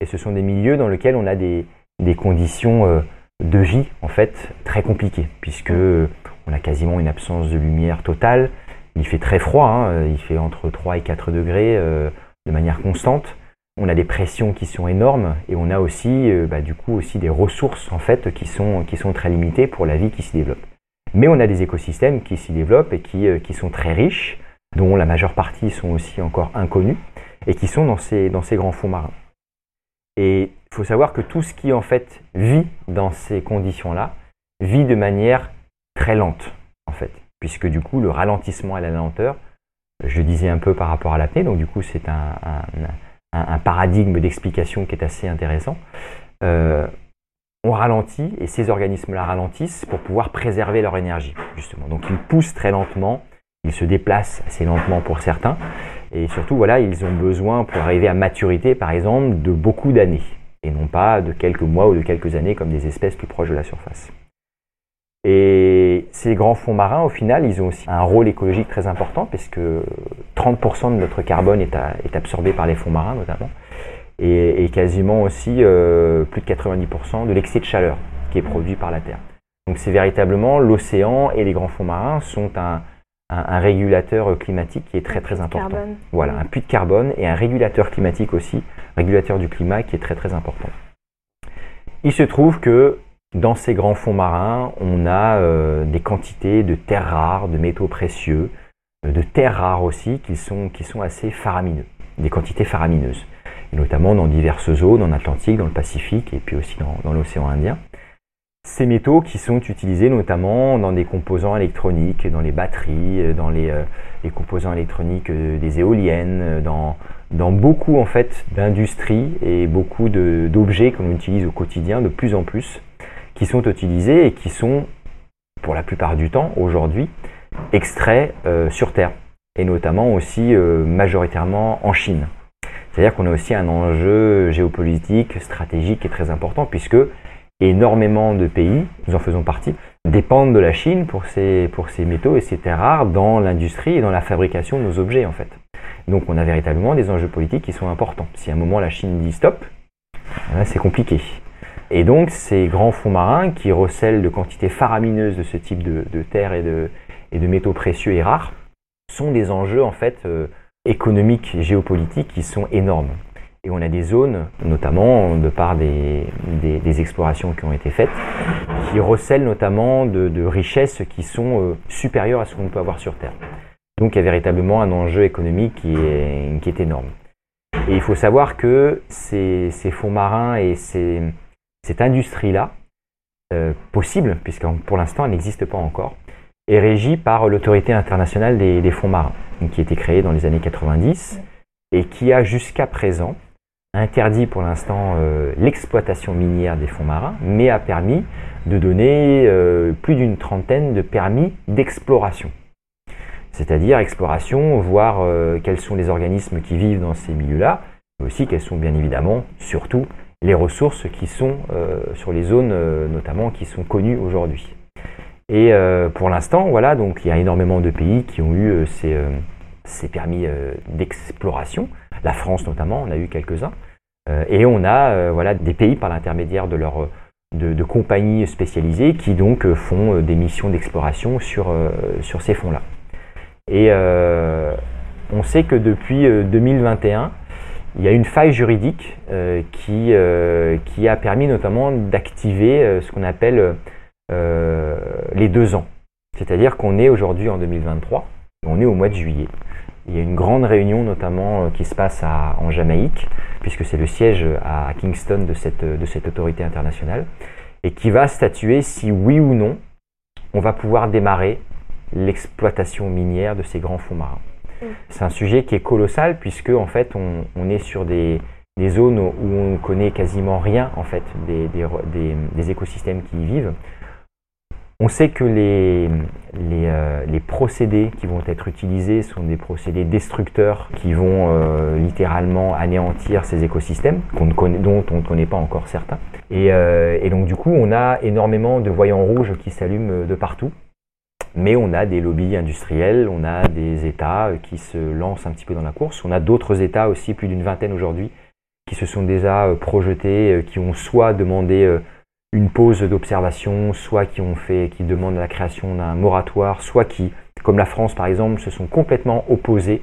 Et ce sont des milieux dans lesquels on a des, des conditions euh, de vie en fait très compliquées, puisque euh, on a quasiment une absence de lumière totale. Il fait très froid, hein, il fait entre 3 et 4 degrés de manière constante on a des pressions qui sont énormes et on a aussi euh, bah, du coup aussi des ressources en fait qui sont, qui sont très limitées pour la vie qui s'y développe. Mais on a des écosystèmes qui s'y développent et qui, euh, qui sont très riches, dont la majeure partie sont aussi encore inconnus et qui sont dans ces, dans ces grands fonds marins. Et il faut savoir que tout ce qui en fait vit dans ces conditions-là vit de manière très lente en fait, puisque du coup le ralentissement et la lenteur, je disais un peu par rapport à l'apnée, donc du coup c'est un, paradigme d'explication qui est assez intéressant. Euh, on ralentit et ces organismes-là ralentissent pour pouvoir préserver leur énergie, justement. Donc ils poussent très lentement, ils se déplacent assez lentement pour certains, et surtout, voilà, ils ont besoin pour arriver à maturité, par exemple, de beaucoup d'années, et non pas de quelques mois ou de quelques années comme des espèces plus proches de la surface. Et ces grands fonds marins, au final, ils ont aussi un rôle écologique très important, puisque 30% de notre carbone est, absorbé par les fonds marins notamment, et, quasiment aussi euh, plus de 90% de l'excès de chaleur qui est produit par la Terre. Donc c'est véritablement l'océan et les grands fonds marins sont un, régulateur climatique qui est très très important. Voilà, un puits de carbone et un régulateur climatique aussi, régulateur du climat qui est très très important. Il se trouve que dans ces grands fonds marins, on a euh, des quantités de terres rares, de métaux précieux, euh, de terres rares aussi, qui sont, qui sont assez faramineux, des quantités faramineuses, notamment dans diverses zones, en Atlantique, dans le Pacifique et puis aussi dans, l'océan Indien. Ces métaux qui sont utilisés notamment dans des composants électroniques, dans les batteries, euh, dans les, composants électroniques des éoliennes, dans, dans beaucoup en fait d'industries et beaucoup d'objets qu'on utilise au quotidien de plus en plus qui sont utilisés et qui sont, pour la plupart du temps, aujourd'hui, extraits euh, sur Terre, et notamment aussi euh, majoritairement en Chine. C'est-à-dire qu'on a aussi un enjeu géopolitique, stratégique et très important, puisque énormément de pays, nous en faisons partie, dépendent de la Chine pour ces, pour ces métaux et ces terres rares dans l'industrie et dans la fabrication de nos objets en fait. Donc on a véritablement des enjeux politiques qui sont importants. Si à un moment la Chine dit stop, c'est compliqué. Et donc, ces grands fonds marins qui recèlent de quantités faramineuses de ce type de, terres et de, métaux précieux et rares sont des enjeux en fait euh, économiques et géopolitiques qui sont énormes. Et on a des zones, notamment de par des, explorations qui ont été faites, qui recèlent notamment de, richesses qui sont euh, supérieures à ce qu'on peut avoir sur Terre. Donc il y a véritablement un enjeu économique qui est, énorme. Et il faut savoir que ces fonds marins et ces, cette industrie-là, euh, possible, puisque pour l'instant elle n'existe pas encore, est régie par l'autorité internationale des, fonds marins, qui a été créée dans les années 90 et qui a jusqu'à présent interdit pour l'instant euh, l'exploitation minière des fonds marins, mais a permis de donner euh, plus d'une trentaine de permis d'exploration. C'est-à-dire exploration, voir quels sont les organismes qui vivent dans ces milieux-là, mais aussi quels sont bien évidemment, surtout, les ressources qui sont euh, sur les zones euh, notamment qui sont connues aujourd'hui. Et euh, pour l'instant, voilà, donc il y a énormément de pays qui ont eu ces, ces, permis d'exploration. La France notamment, on a eu quelques-uns. et on a voilà, des pays par l'intermédiaire de leurs de, compagnies spécialisées qui donc font des missions d'exploration sur, sur ces fonds-là. Et on sait que depuis 2021, il y a une faille juridique euh, qui, euh, qui a permis notamment d'activer euh, ce qu'on appelle les deux ans. C'est-à-dire qu'on est aujourd'hui en 2023, on est au mois de juillet. Il y a une grande réunion notamment qui se passe en Jamaïque, puisque c'est le siège à Kingston de cette, de cette autorité internationale, et qui va statuer si oui ou non on va pouvoir démarrer l'exploitation minière de ces grands fonds marins. C'est un sujet qui est colossal puisque en fait on, est sur des, zones où on connaît quasiment rien en fait des, écosystèmes qui y vivent. On sait que les, euh, les, procédés qui vont être utilisés sont des procédés destructeurs qui vont euh, littéralement anéantir ces écosystèmes dont on ne connaît pas encore certains. Et, euh, et, donc du coup, on a énormément de voyants rouges qui s'allument de partout. Mais on a des lobbies industriels, on a des États euh, qui se lancent un petit peu dans la course. On a d'autres États aussi, plus d'une vingtaine aujourd'hui, qui se sont déjà euh, projetés, euh, qui ont soit demandé une pause d'observation, soit qui ont fait, qui demandent la création d'un moratoire, soit qui, comme la France par exemple, se sont complètement opposés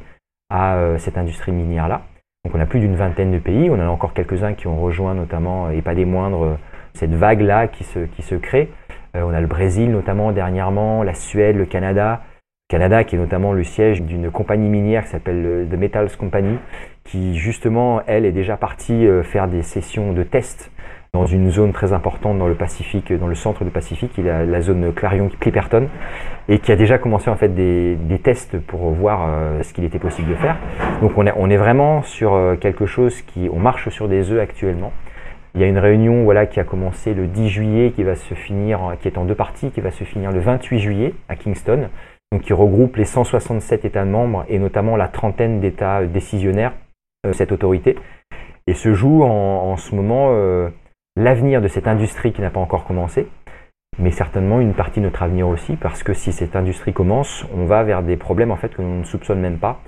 à cette industrie minière-là. Donc on a plus d'une vingtaine de pays, on en a encore quelques-uns qui ont rejoint notamment, et pas des moindres, cette vague-là qui se, qui se crée. Euh, on a le Brésil notamment dernièrement, la Suède, le Canada. Canada qui est notamment le siège d'une compagnie minière qui s'appelle The Metals Company, qui justement, elle, est déjà partie euh, faire des sessions de tests dans une zone très importante dans le Pacifique, dans le centre du Pacifique, il a la zone Clarion-Clipperton, et qui a déjà commencé en fait des, tests pour voir euh, ce qu'il était possible de faire. Donc on est, on est vraiment sur quelque chose qui, on marche sur des œufs actuellement. Il y a une réunion voilà, qui a commencé le 10 juillet, qui va se finir, qui est en deux parties, qui va se finir le 28 juillet à Kingston, donc qui regroupe les 167 États membres et notamment la trentaine d'États décisionnaires de euh, cette autorité. Et se joue en, ce moment euh, l'avenir de cette industrie qui n'a pas encore commencé, mais certainement une partie de notre avenir aussi, parce que si cette industrie commence, on va vers des problèmes en fait que l'on ne soupçonne même pas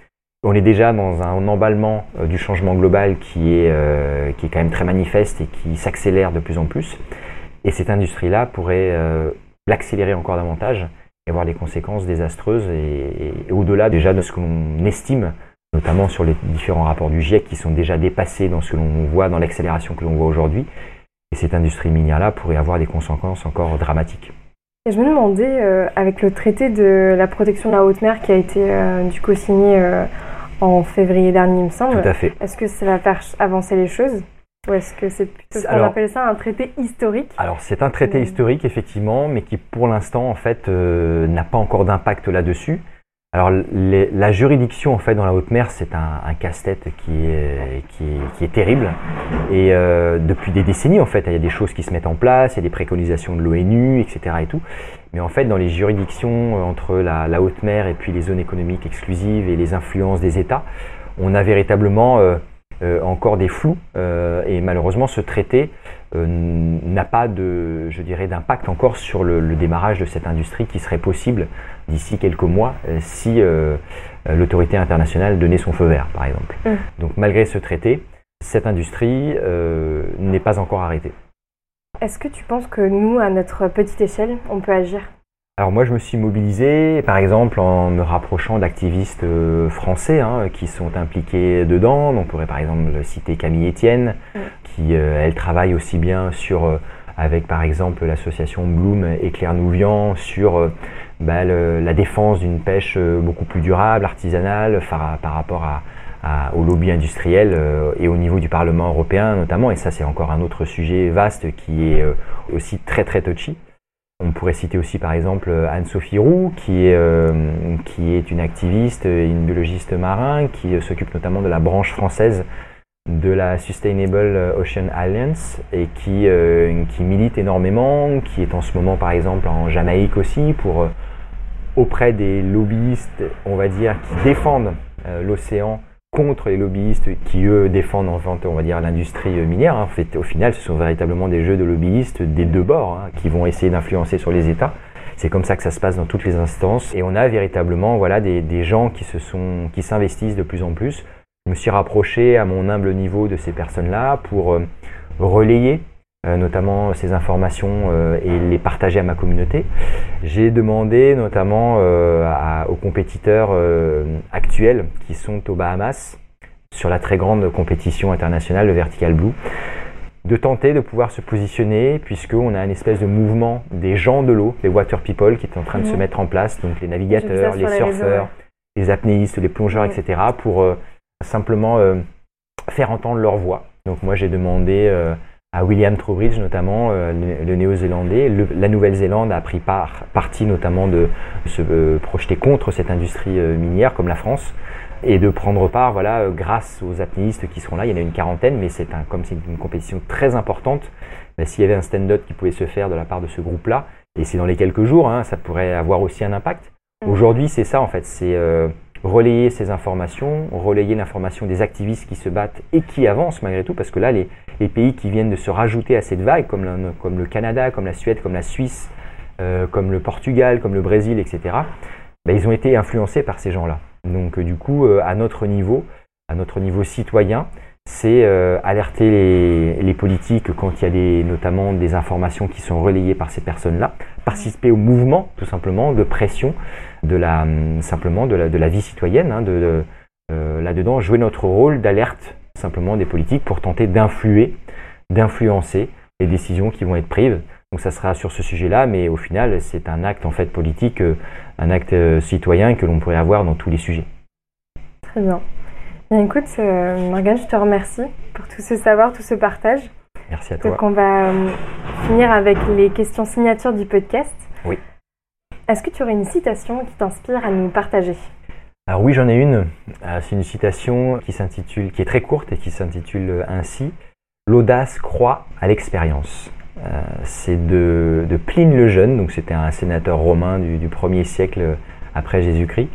on est déjà dans un emballement euh, du changement global qui est, euh, qui est quand même très manifeste et qui s'accélère de plus en plus. Et cette industrie-là pourrait euh, l'accélérer encore davantage et avoir des conséquences désastreuses et, au-delà déjà de ce que l'on estime, notamment sur les différents rapports du GIEC qui sont déjà dépassés dans ce que l'on voit dans l'accélération que l'on voit aujourd'hui. Et cette industrie minière-là pourrait avoir des conséquences encore dramatiques. Et je me demandais, avec le traité de la protection de la haute mer qui a été du coup signé en février dernier, il me semble. Tout à fait. Est-ce que ça va faire avancer les choses ou est-ce que c'est plutôt ce qu'on appelle ça un traité historique? Alors c'est un traité historique effectivement, mais qui pour l'instant en fait euh, n'a pas encore d'impact là-dessus. Alors la juridiction en fait dans la haute mer c'est un, casse-tête qui est, qui, est, terrible et euh, depuis des décennies en fait il y a des choses qui se mettent en place, il y a des préconisations de l'ONU etc et tout. Mais en fait dans les juridictions euh, entre la, la, haute mer et puis les zones économiques exclusives et les influences des États, on a véritablement euh, encore des flous euh, et malheureusement ce traité euh, n'a pas de, je dirais, d'impact encore sur le, démarrage de cette industrie qui serait possible d'ici quelques mois si l'autorité internationale donnait son feu vert, par exemple. Mmh. Donc malgré ce traité, cette industrie n'est pas encore arrêtée. Est-ce que tu penses que nous, à notre petite échelle, on peut agir? Alors moi je me suis mobilisé par exemple en me rapprochant d'activistes euh, français hein, qui sont impliqués dedans. On pourrait par exemple citer Camille Etienne qui euh, elle travaille aussi bien sur euh, avec par exemple l'association Bloom et Claire Nouvian sur bah, la défense d'une pêche beaucoup plus durable, artisanale par, rapport à, au lobby industriel et au niveau du Parlement européen notamment. Et ça c'est encore un autre sujet vaste qui est aussi très très touchy. On pourrait citer aussi par exemple Anne-Sophie Roux, qui est, euh, qui est une activiste, une biologiste marin, qui euh, s'occupe notamment de la branche française de la Sustainable Ocean Alliance et qui, euh, qui milite énormément, qui est en ce moment par exemple en Jamaïque aussi pour auprès des lobbyistes, on va dire, qui défendent l'océan contre les lobbyistes qui, eux, défendent enfin, on va dire, l'industrie minière. Hein. En fait, au final, ce sont véritablement des jeux de lobbyistes des deux bords hein, qui vont essayer d'influencer sur les États. C'est comme ça que ça se passe dans toutes les instances. Et on a véritablement voilà, des, des gens qui se sont, qui s'investissent de plus en plus. Je me suis rapproché à mon humble niveau de ces personnes-là pour euh, relayer euh, notamment ces informations euh, et les partager à ma communauté. J'ai demandé notamment euh, aux compétiteurs actuels qui sont aux Bahamas sur la très grande compétition internationale, le Vertical Blue, de tenter de pouvoir se positionner puisqu'on a une espèce de mouvement des gens de l'eau, les water people qui est en train de se mettre en place, donc les navigateurs, les surfeurs, les, apnéistes, les plongeurs, etc., pour simplement faire entendre leur voix. Donc moi j'ai demandé à William Trowbridge notamment, euh, le, néo-zélandais. La Nouvelle-Zélande a pris part, parti notamment de se euh, projeter contre cette industrie euh, minière comme la France et de prendre part, voilà, grâce aux apnéistes qui seront là. Il y en a une quarantaine, mais c'est un, comme c'est une compétition très importante, ben, s'il y avait un stand-up qui pouvait se faire de la part de ce groupe-là, et c'est dans les quelques jours, hein, ça pourrait avoir aussi un impact. Mmh. Aujourd'hui, c'est ça en fait, c'est relayer ces informations, relayer l'information des activistes qui se battent et qui avancent malgré tout, parce que là, les, pays qui viennent de se rajouter à cette vague, comme le, Canada, comme la Suède, comme la Suisse, euh, comme le Portugal, comme le Brésil, etc., ben, ils ont été influencés par ces gens-là. Donc euh, du coup, euh, à notre niveau, à notre niveau citoyen, c'est alerter les, politiques quand il y a des, notamment des informations qui sont relayées par ces personnes-là, participer au mouvement tout simplement de pression de la, hum, simplement de la, vie citoyenne, hein, de, euh, là-dedans, jouer notre rôle d'alerte simplement des politiques pour tenter d'influer, d'influencer les décisions qui vont être prises. Donc ça sera sur ce sujet-là, mais au final, c'est un acte en fait politique, euh, un acte euh, citoyen que l'on pourrait avoir dans tous les sujets. Très bien. Bien écoute, Morgane, je te remercie pour tout ce savoir, tout ce partage. Merci à toi. Donc on va finir avec les questions signatures du podcast. Oui. Est-ce que tu aurais une citation qui t'inspire à nous partager? Alors oui, j'en ai une. Euh, c'est une citation qui s'intitule, qui est très courte et qui s'intitule ainsi L'audace croit à l'expérience. Euh, c'est de, Pline le Jeune, donc c'était un sénateur romain du, du 1er siècle après Jésus-Christ,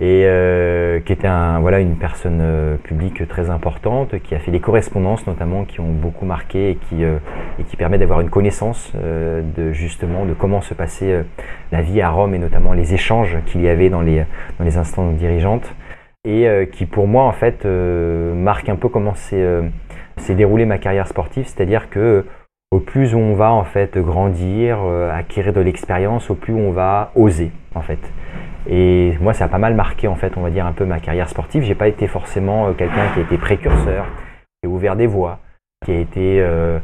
et euh, qui était un, voilà, une personne euh, publique très importante, qui a fait des correspondances notamment qui ont beaucoup marqué et qui, euh, et qui permet d'avoir une connaissance de justement de comment se passait la vie à Rome et notamment les échanges qu'il y avait dans les, dans les instances dirigeantes et qui pour moi en fait marque un peu comment s'est déroulée ma carrière sportive, c'est-à-dire que au plus on va en fait grandir, acquérir de l'expérience, au plus on va oser en fait. Et moi, ça a pas mal marqué, en fait, on va dire un peu ma carrière sportive. J'ai pas été forcément euh, quelqu'un qui a été précurseur, qui a ouvert des voies, qui a été euh,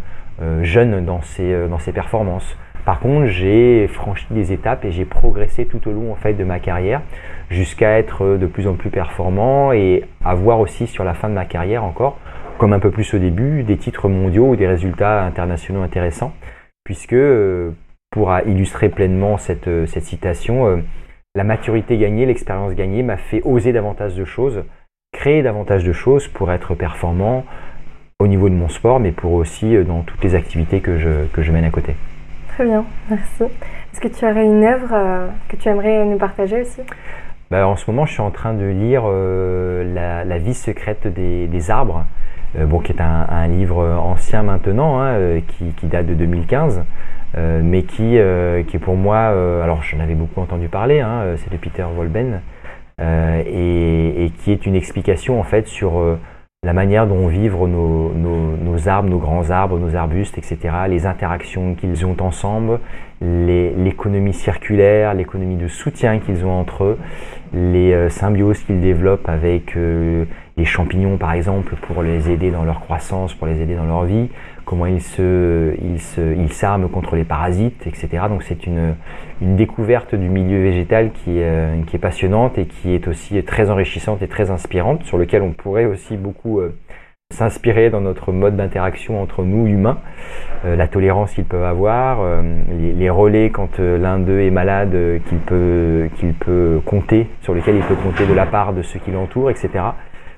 jeune dans ses, dans ses performances. Par contre, j'ai franchi des étapes et j'ai progressé tout au long en fait de ma carrière jusqu'à être de plus en plus performant et avoir aussi sur la fin de ma carrière encore, comme un peu plus au début, des titres mondiaux ou des résultats internationaux intéressants, puisque euh, pour illustrer pleinement cette, euh, cette citation, euh, la maturité gagnée, l'expérience gagnée m'a fait oser davantage de choses, créer davantage de choses pour être performant au niveau de mon sport, mais pour aussi dans toutes les activités que je, que je mène à côté. Très bien, merci. Est-ce que tu aurais une œuvre euh, que tu aimerais nous partager aussi? Bah, En ce moment, je suis en train de lire euh, la, vie secrète des, arbres, euh, bon, qui est un, livre ancien maintenant, hein, qui, date de 2015. Mais qui, qui est pour moi, alors j'en avais beaucoup entendu parler, hein, c'est de Peter Wolben, et, et, qui est une explication en fait sur la manière dont vivent nos, nos, arbres, nos grands arbres, nos arbustes, etc., les interactions qu'ils ont ensemble, l'économie circulaire, l'économie de soutien qu'ils ont entre eux, les euh, symbioses qu'ils développent avec euh, les champignons, par exemple, pour les aider dans leur croissance, pour les aider dans leur vie, comment ils se, ils se, ils s'arment contre les parasites, etc. Donc c'est une, une découverte du milieu végétal qui, euh, qui est passionnante et qui est aussi très enrichissante et très inspirante, sur lequel on pourrait aussi beaucoup euh, s'inspirer dans notre mode d'interaction entre nous humains, euh, la tolérance qu'ils peuvent avoir, les, les, relais quand l'un d'eux est malade, qu'il peut, qu'il peut compter, sur lequel il peut compter de la part de ceux qui l'entourent, etc.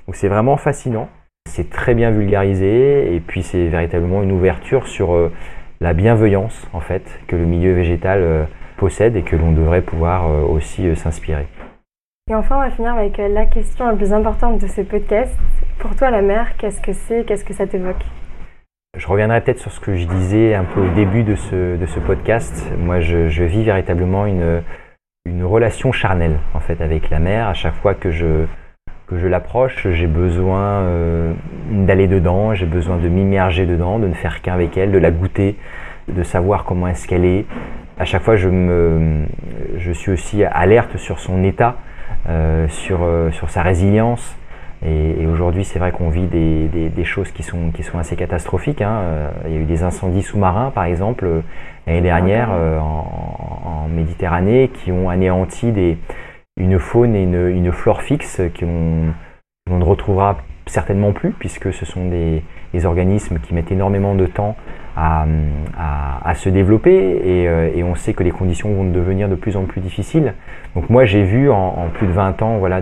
Donc c'est vraiment fascinant. C'est très bien vulgarisé et puis c'est véritablement une ouverture sur euh, la bienveillance en fait que le milieu végétal euh, possède et que l'on devrait pouvoir euh, aussi s'inspirer. Et enfin, on va finir avec la question la plus importante de ce podcast. Pour toi, la mer, qu'est-ce que c'est? Qu'est-ce que ça t'évoque? Je reviendrai peut-être sur ce que je disais un peu au début de ce, de ce podcast. Moi, je, je vis véritablement une, une relation charnelle en fait avec la mer. À chaque fois que je, que je l'approche, j'ai besoin euh, d'aller dedans, j'ai besoin de m'immerger dedans, de ne faire qu'un avec elle, de la goûter, de savoir comment est-ce qu'elle est. À chaque fois, je, me, je suis aussi alerte sur son état, euh, sur, euh, sur sa résilience. Et, aujourd'hui, c'est vrai qu'on vit des, des, choses qui sont, qui sont assez catastrophiques. Hein. Il y a eu des incendies sous-marins, par exemple, l'année dernière en, en, Méditerranée, qui ont anéanti des, une faune et une, flore fixe qu'on ne retrouvera certainement plus, puisque ce sont des, organismes qui mettent énormément de temps à, se développer euh, et, on sait que les conditions vont devenir de plus en plus difficiles. Donc moi j'ai vu en, plus de 20 ans voilà,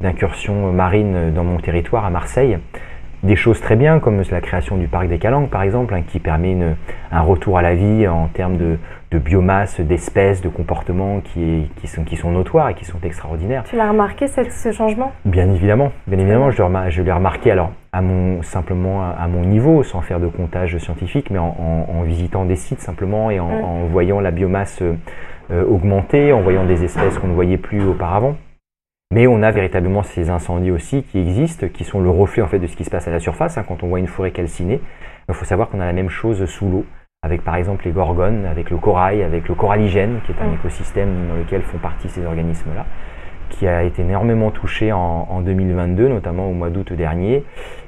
d'incursions marines dans mon territoire à Marseille des choses très bien comme la création du parc des Calanques par exemple, hein, qui permet un retour à la vie en termes de, de biomasse, d'espèces, de comportements qui, qui, sont, qui sont notoires et qui sont extraordinaires. Tu l'as remarqué ce changement? Bien évidemment, bien évidemment, je l'ai remarqué alors à mon, simplement à, mon niveau, sans faire de comptage scientifique, mais en, visitant des sites simplement et en, mm. voyant la biomasse euh, augmenter, en voyant des espèces qu'on ne voyait plus auparavant. Mais on a véritablement ces incendies aussi qui existent, qui sont le reflet en fait de ce qui se passe à la surface. Hein, quand on voit une forêt calcinée, il faut savoir qu'on a la même chose sous l'eau avec par exemple les gorgones, avec le corail, avec le coralligène, qui est un écosystème dans lequel font partie ces organismes-là, qui a été énormément touché en, 2022, notamment au mois d'août dernier.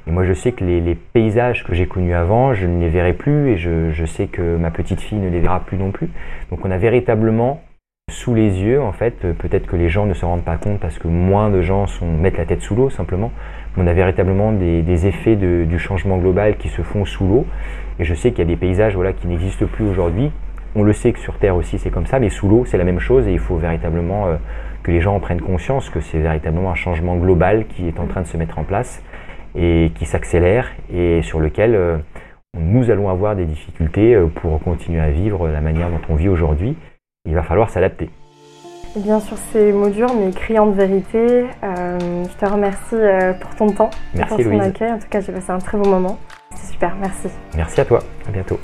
Et moi, je sais que les, paysages que j'ai connus avant, je ne les verrai plus, et je, je, sais que ma petite fille ne les verra plus non plus. Donc, on a véritablement sous les yeux, en fait, peut-être que les gens ne se rendent pas compte parce que moins de gens sont, mettent la tête sous l'eau simplement. On a véritablement des, effets du changement global qui se font sous l'eau et je sais qu'il y a des paysages voilà, qui n'existent plus aujourd'hui. On le sait que sur Terre aussi c'est comme ça, mais sous l'eau c'est la même chose et il faut véritablement euh, que les gens en prennent conscience que c'est véritablement un changement global qui est en train de se mettre en place et qui s'accélère et sur lequel euh, nous allons avoir des difficultés euh, pour continuer à vivre la manière dont on vit aujourd'hui. Il va falloir s'adapter. Bien sûr, ces mots durs, mais criants de vérité. je te remercie pour ton temps, Merci pour ton accueil. En tout cas, j'ai passé un très bon moment. C'est super, merci. Merci à toi, à bientôt.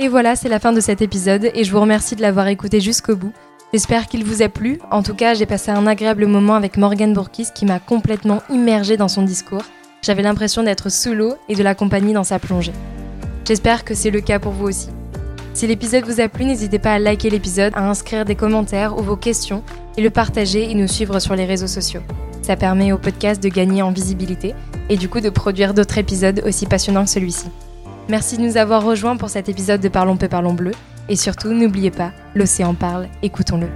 Et voilà, c'est la fin de cet épisode et je vous remercie de l'avoir écouté jusqu'au bout. J'espère qu'il vous a plu. En tout cas, j'ai passé un agréable moment avec Morgan Bourkis qui m'a complètement immergée dans son discours. J'avais l'impression d'être sous l'eau et de l'accompagner dans sa plongée. J'espère que c'est le cas pour vous aussi. Si l'épisode vous a plu, n'hésitez pas à liker l'épisode, à inscrire des commentaires ou vos questions et le partager et nous suivre sur les réseaux sociaux. Ça permet au podcast de gagner en visibilité et du coup de produire d'autres épisodes aussi passionnants que celui-ci. Merci de nous avoir rejoints pour cet épisode de Parlons peu, parlons bleu. Et surtout, n'oubliez pas, l'océan parle, écoutons-le.